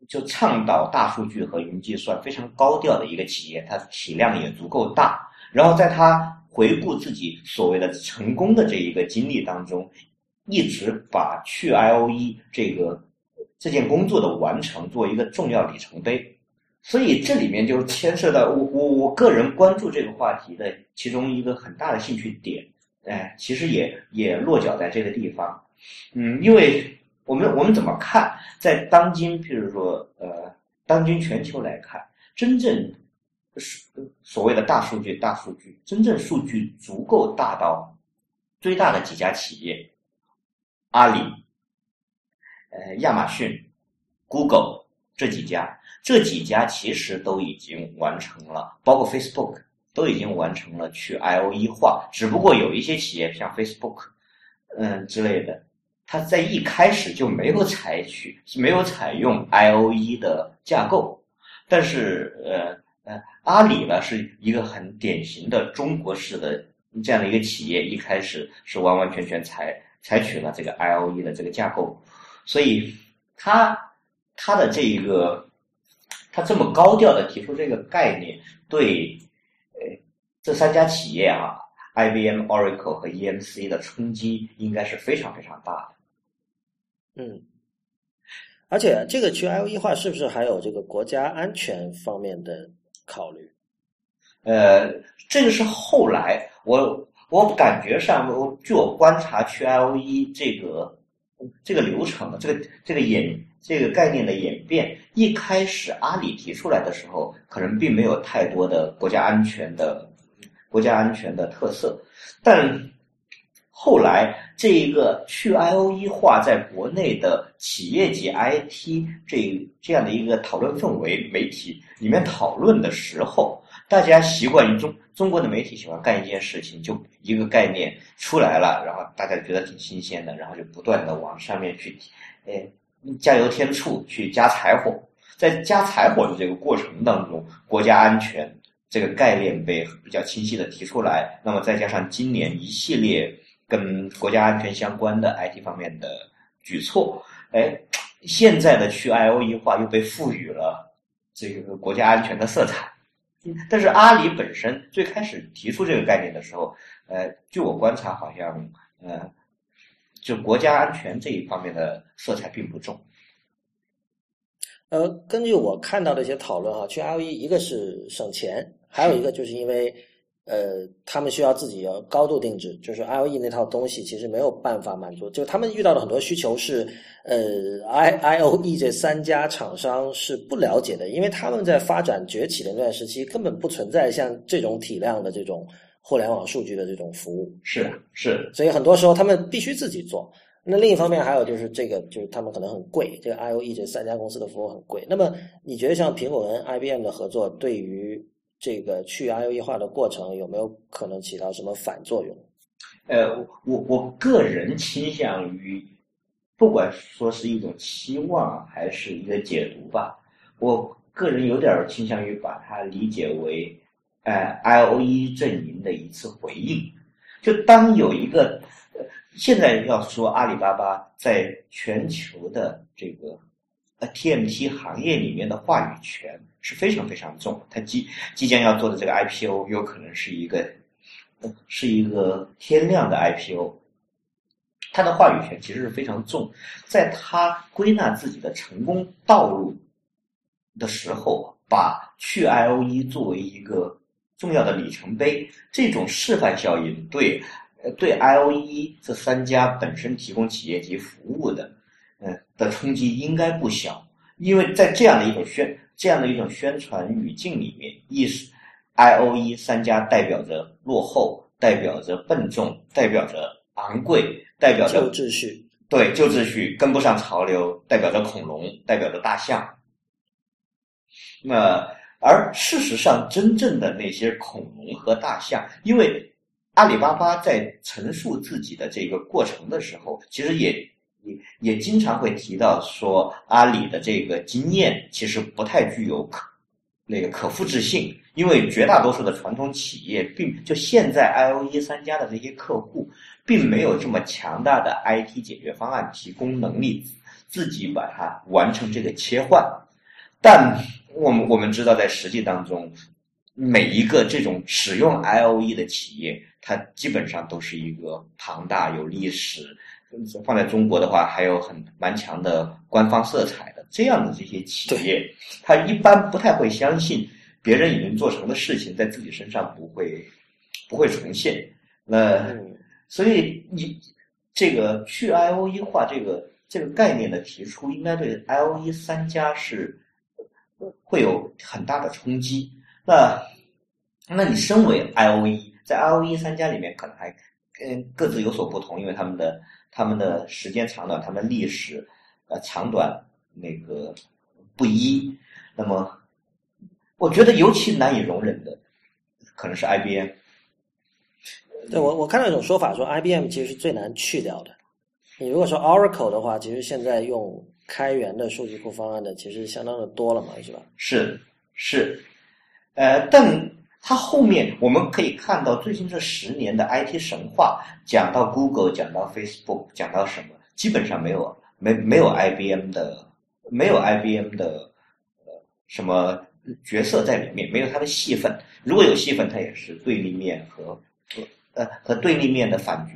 就倡导大数据和云计算非常高调的一个企业，它体量也足够大。然后，在他回顾自己所谓的成功的这一个经历当中。一直把去 I O E 这个这件工作的完成做一个重要里程碑，所以这里面就牵涉到我我我个人关注这个话题的其中一个很大的兴趣点，哎，其实也也落脚在这个地方，嗯，因为我们我们怎么看，在当今，譬如说呃，当今全球来看，真正所谓的大数据，大数据真正数据足够大到最大的几家企业。阿里、呃，亚马逊、Google 这几家，这几家其实都已经完成了，包括 Facebook 都已经完成了去 I O E 化。只不过有一些企业像 Facebook，嗯之类的，它在一开始就没有采取，没有采用 I O E 的架构。但是，呃呃，阿里呢是一个很典型的中国式的这样的一个企业，一开始是完完全全采。采取了这个 I O E 的这个架构，所以他他的这一个他这么高调的提出这个概念，对呃这三家企业啊，I B M、Oracle 和 E M C 的冲击应该是非常非常大的。嗯，而且这个去 I O E 化是不是还有这个国家安全方面的考虑？呃，这个是后来我。我感觉上，我据我观察，去 I O E 这个这个流程，这个这个演这个概念的演变，一开始阿里提出来的时候，可能并没有太多的国家安全的国家安全的特色，但后来这一个去 I O E 化在国内的企业级 I T 这这样的一个讨论氛围，媒体里面讨论的时候。大家习惯于中中国的媒体喜欢干一件事情，就一个概念出来了，然后大家觉得挺新鲜的，然后就不断的往上面去，哎，加油添醋，去加柴火。在加柴火的这个过程当中，国家安全这个概念被比较清晰的提出来。那么再加上今年一系列跟国家安全相关的 IT 方面的举措，哎，现在的去 I O E 化又被赋予了这个国家安全的色彩。但是阿里本身最开始提出这个概念的时候，呃，据我观察，好像呃，就国家安全这一方面的色彩并不重。呃，根据我看到的一些讨论哈，去 I O E 一个是省钱，还有一个就是因为。呃，他们需要自己要高度定制，就是 I O E 那套东西其实没有办法满足，就他们遇到的很多需求是，呃，I I O E 这三家厂商是不了解的，因为他们在发展崛起的那段时期根本不存在像这种体量的这种互联网数据的这种服务，是是，所以很多时候他们必须自己做。那另一方面还有就是这个，就是他们可能很贵，这个 I O E 这三家公司的服务很贵。那么你觉得像苹果跟 I B M 的合作对于？这个去 I O E 化的过程有没有可能起到什么反作用？呃，我我个人倾向于，不管说是一种期望还是一个解读吧，我个人有点倾向于把它理解为，呃，I O E 阵营的一次回应。就当有一个，现在要说阿里巴巴在全球的这个呃 TMT 行业里面的话语权是非常非常重。它即即将要做的这个 IPO 有可能是一个是一个天量的 IPO，它的话语权其实是非常重。在他归纳自己的成功道路的时候，把去 IOE 作为一个重要的里程碑，这种示范效应对。呃，对 IOE 这三家本身提供企业级服务的，嗯，的冲击应该不小，因为在这样的一种宣这样的一种宣传语境里面，意识 IOE 三家代表着落后，代表着笨重，代表着昂贵，代表着旧秩序，对旧秩序跟不上潮流，代表着恐龙，代表着大象。那而事实上，真正的那些恐龙和大象，因为。阿里巴巴在陈述自己的这个过程的时候，其实也也也经常会提到说，阿里的这个经验其实不太具有可那个可复制性，因为绝大多数的传统企业并就现在 I O E 三家的这些客户，并没有这么强大的 I T 解决方案提供能力，自己把它完成这个切换。但我们我们知道，在实际当中，每一个这种使用 I O E 的企业。它基本上都是一个庞大有历史，放在中国的话，还有很蛮强的官方色彩的这样的这些企业，他一般不太会相信别人已经做成的事情在自己身上不会不会重现。那所以你这个去 I O E 化这个这个概念的提出，应该对 I O E 三家是会有很大的冲击。那那你身为 I O E。在 I O E 三家里面，可能还嗯各自有所不同，因为他们的他们的时间长短，他们历史呃长短那个不一。那么，我觉得尤其难以容忍的，可能是 I B M。对我我看到一种说法，说 I B M 其实是最难去掉的。你如果说 Oracle 的话，其实现在用开源的数据库方案的，其实相当的多了嘛，是吧？是是，呃，但。它后面我们可以看到，最近这十年的 IT 神话，讲到 Google，讲到 Facebook，讲到什么，基本上没有没没有 IBM 的，没有 IBM 的呃什么角色在里面，没有它的戏份。如果有戏份，它也是对立面和和呃和对立面的反角。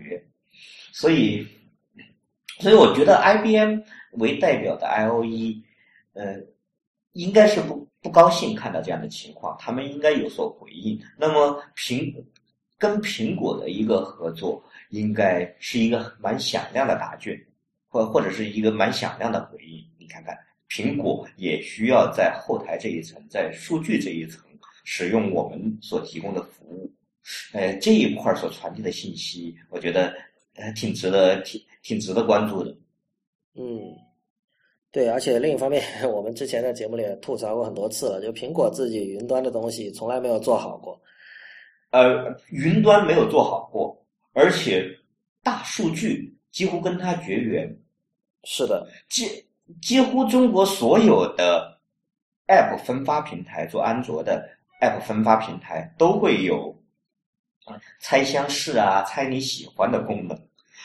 所以，所以我觉得 IBM 为代表的 IOE，呃，应该是不。不高兴看到这样的情况，他们应该有所回应。那么苹跟苹果的一个合作，应该是一个蛮响亮的答卷，或或者是一个蛮响亮的回应。你看看，苹果也需要在后台这一层，在数据这一层使用我们所提供的服务。呃，这一块儿所传递的信息，我觉得呃挺值得挺挺值得关注的。嗯。对，而且另一方面，我们之前在节目里也吐槽过很多次了，就苹果自己云端的东西从来没有做好过。呃，云端没有做好过，而且大数据几乎跟它绝缘。是的，几几乎中国所有的 App 分发平台，做安卓的 App 分发平台都会有啊猜相似啊、猜你喜欢的功能。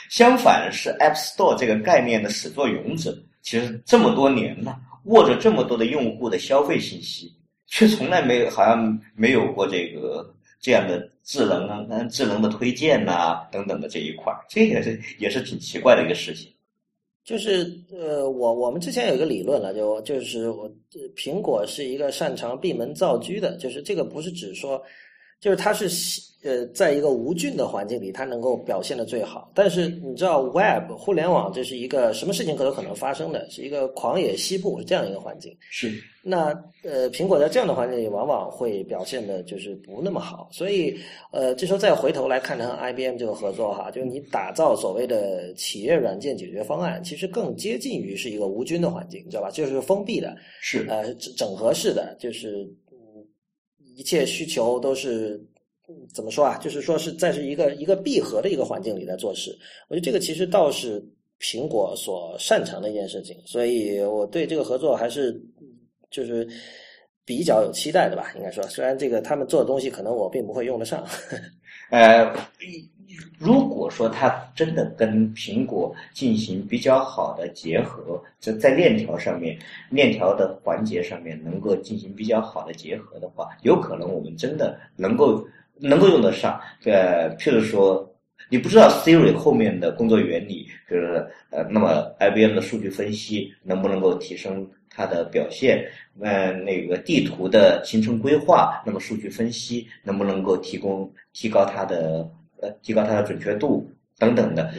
相反是 App Store 这个概念的始作俑者。其实这么多年了，握着这么多的用户的消费信息，却从来没有好像没有过这个这样的智能啊、智能的推荐呐等等的这一块这也是也是挺奇怪的一个事情。就是呃，我我们之前有一个理论了，就就是我苹果是一个擅长闭门造车的，就是这个不是指说，就是它是。呃，在一个无菌的环境里，它能够表现的最好。但是你知道，Web 互联网这是一个什么事情都有可能发生的，是一个狂野西部这样一个环境。是。那呃，苹果在这样的环境里，往往会表现的就是不那么好。所以呃，这时候再回头来看它和 IBM 这个合作哈，就是你打造所谓的企业软件解决方案，其实更接近于是一个无菌的环境，你知道吧？就是封闭的，是呃整合式的，就是一切需求都是。怎么说啊？就是说是在是一个一个闭合的一个环境里在做事，我觉得这个其实倒是苹果所擅长的一件事情，所以我对这个合作还是就是比较有期待的吧。应该说，虽然这个他们做的东西可能我并不会用得上。呃，如果说它真的跟苹果进行比较好的结合，在在链条上面、链条的环节上面能够进行比较好的结合的话，有可能我们真的能够能够用得上。呃，譬如说，你不知道 Siri 后面的工作原理，就是呃，那么 IBM 的数据分析能不能够提升它的表现？呃，那个地图的形成规划，那么数据分析能不能够提供提高它的？呃，提高它的准确度等等的，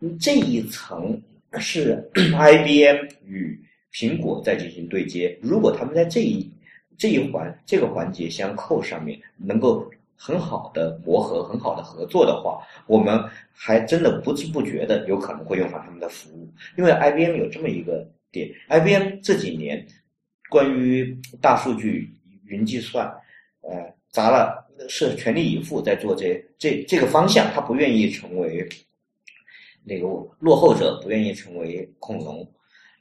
嗯，这一层是 IBM 与苹果在进行对接。如果他们在这一这一环这个环节相扣上面能够很好的磨合、很好的合作的话，我们还真的不知不觉的有可能会用上他们的服务。因为 IBM 有这么一个点，IBM 这几年关于大数据、云计算，呃，砸了。是全力以赴在做这这这个方向，他不愿意成为那个落后者，不愿意成为恐龙。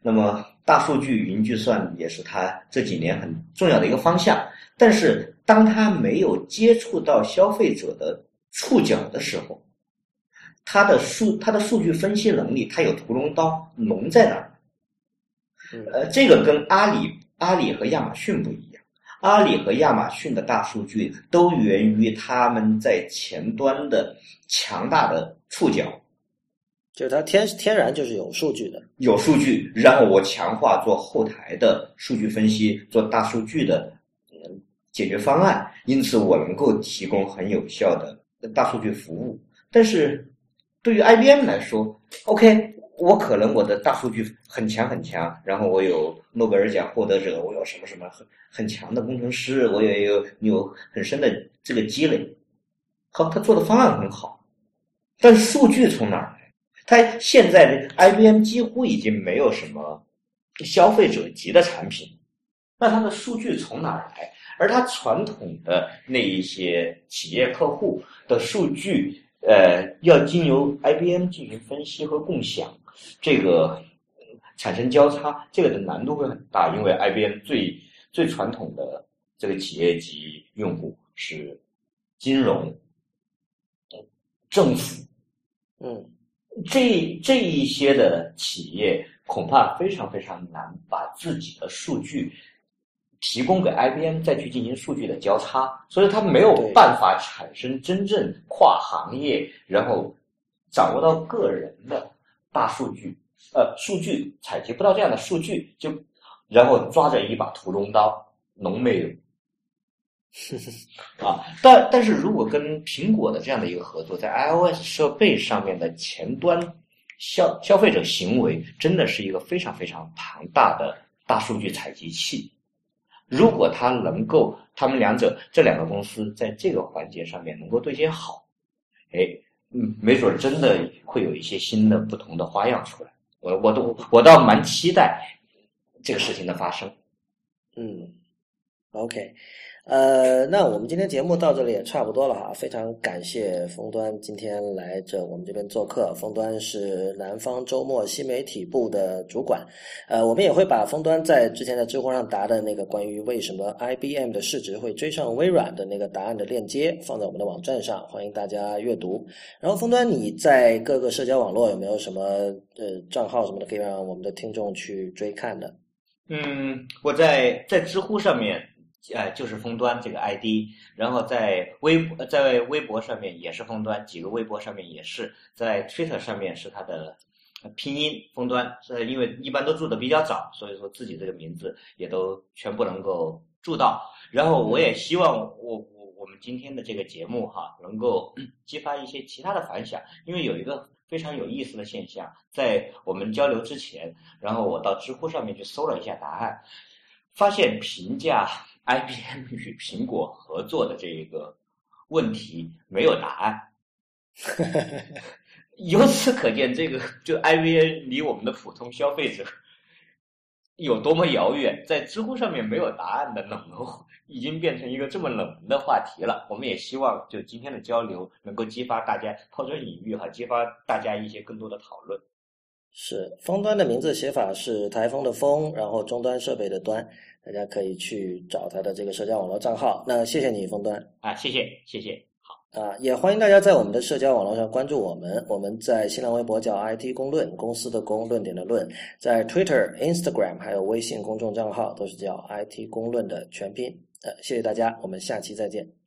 那么大数据、云计算也是他这几年很重要的一个方向。但是当他没有接触到消费者的触角的时候，他的数他的数据分析能力，他有屠龙刀，龙在哪儿？呃，这个跟阿里、阿里和亚马逊不一样。阿里和亚马逊的大数据都源于他们在前端的强大的触角，就是它天天然就是有数据的，有数据，然后我强化做后台的数据分析，做大数据的解决方案，因此我能够提供很有效的大数据服务。但是对于 IBM 来说，OK。我可能我的大数据很强很强，然后我有诺贝尔奖获得者，我有什么什么很很强的工程师，我也有有很深的这个积累。好，他做的方案很好，但是数据从哪儿来？他现在的 IBM 几乎已经没有什么消费者级的产品，那他的数据从哪儿来？而他传统的那一些企业客户的数据，呃，要经由 IBM 进行分析和共享。这个产生交叉，这个的难度会很大，因为 IBM 最最传统的这个企业级用户是金融、政府，嗯，这这一些的企业恐怕非常非常难把自己的数据提供给 IBM 再去进行数据的交叉，所以它没有办法产生真正跨行业，然后掌握到个人的。大数据，呃，数据采集不到这样的数据，就然后抓着一把屠龙刀，浓没有 啊？但但是如果跟苹果的这样的一个合作，在 iOS 设备上面的前端消消费者行为，真的是一个非常非常庞大的大数据采集器。如果它能够，他们两者这两个公司在这个环节上面能够对接好，哎。嗯，没准真的会有一些新的、不同的花样出来。我我都我倒蛮期待这个事情的发生。嗯，OK。呃，那我们今天节目到这里也差不多了哈，非常感谢峰端今天来这我们这边做客。峰端是南方周末新媒体部的主管，呃，我们也会把峰端在之前在知乎上答的那个关于为什么 IBM 的市值会追上微软的那个答案的链接放在我们的网站上，欢迎大家阅读。然后峰端你在各个社交网络有没有什么呃账号什么的可以让我们的听众去追看的？嗯，我在在知乎上面。呃，就是封端这个 ID，然后在微在微博上面也是封端，几个微博上面也是，在 Twitter 上面是它的拼音封端，是因为一般都注的比较早，所以说自己这个名字也都全部能够注到。然后我也希望我我我们今天的这个节目哈，能够激发一些其他的反响，因为有一个非常有意思的现象，在我们交流之前，然后我到知乎上面去搜了一下答案，发现评价。IBM 与苹果合作的这一个问题没有答案，由此可见，这个就 IBM 离我们的普通消费者有多么遥远。在知乎上面没有答案的冷门，已经变成一个这么冷门的话题了。我们也希望，就今天的交流能够激发大家抛砖引玉，哈，激发大家一些更多的讨论。是峰端的名字写法是台风的风，然后终端设备的端。大家可以去找他的这个社交网络账号。那谢谢你，峰端啊，谢谢，谢谢，好。啊，也欢迎大家在我们的社交网络上关注我们。我们在新浪微博叫 IT 公论，公司的公，论点的论，在 Twitter、Instagram 还有微信公众账号都是叫 IT 公论的全拼。呃，谢谢大家，我们下期再见。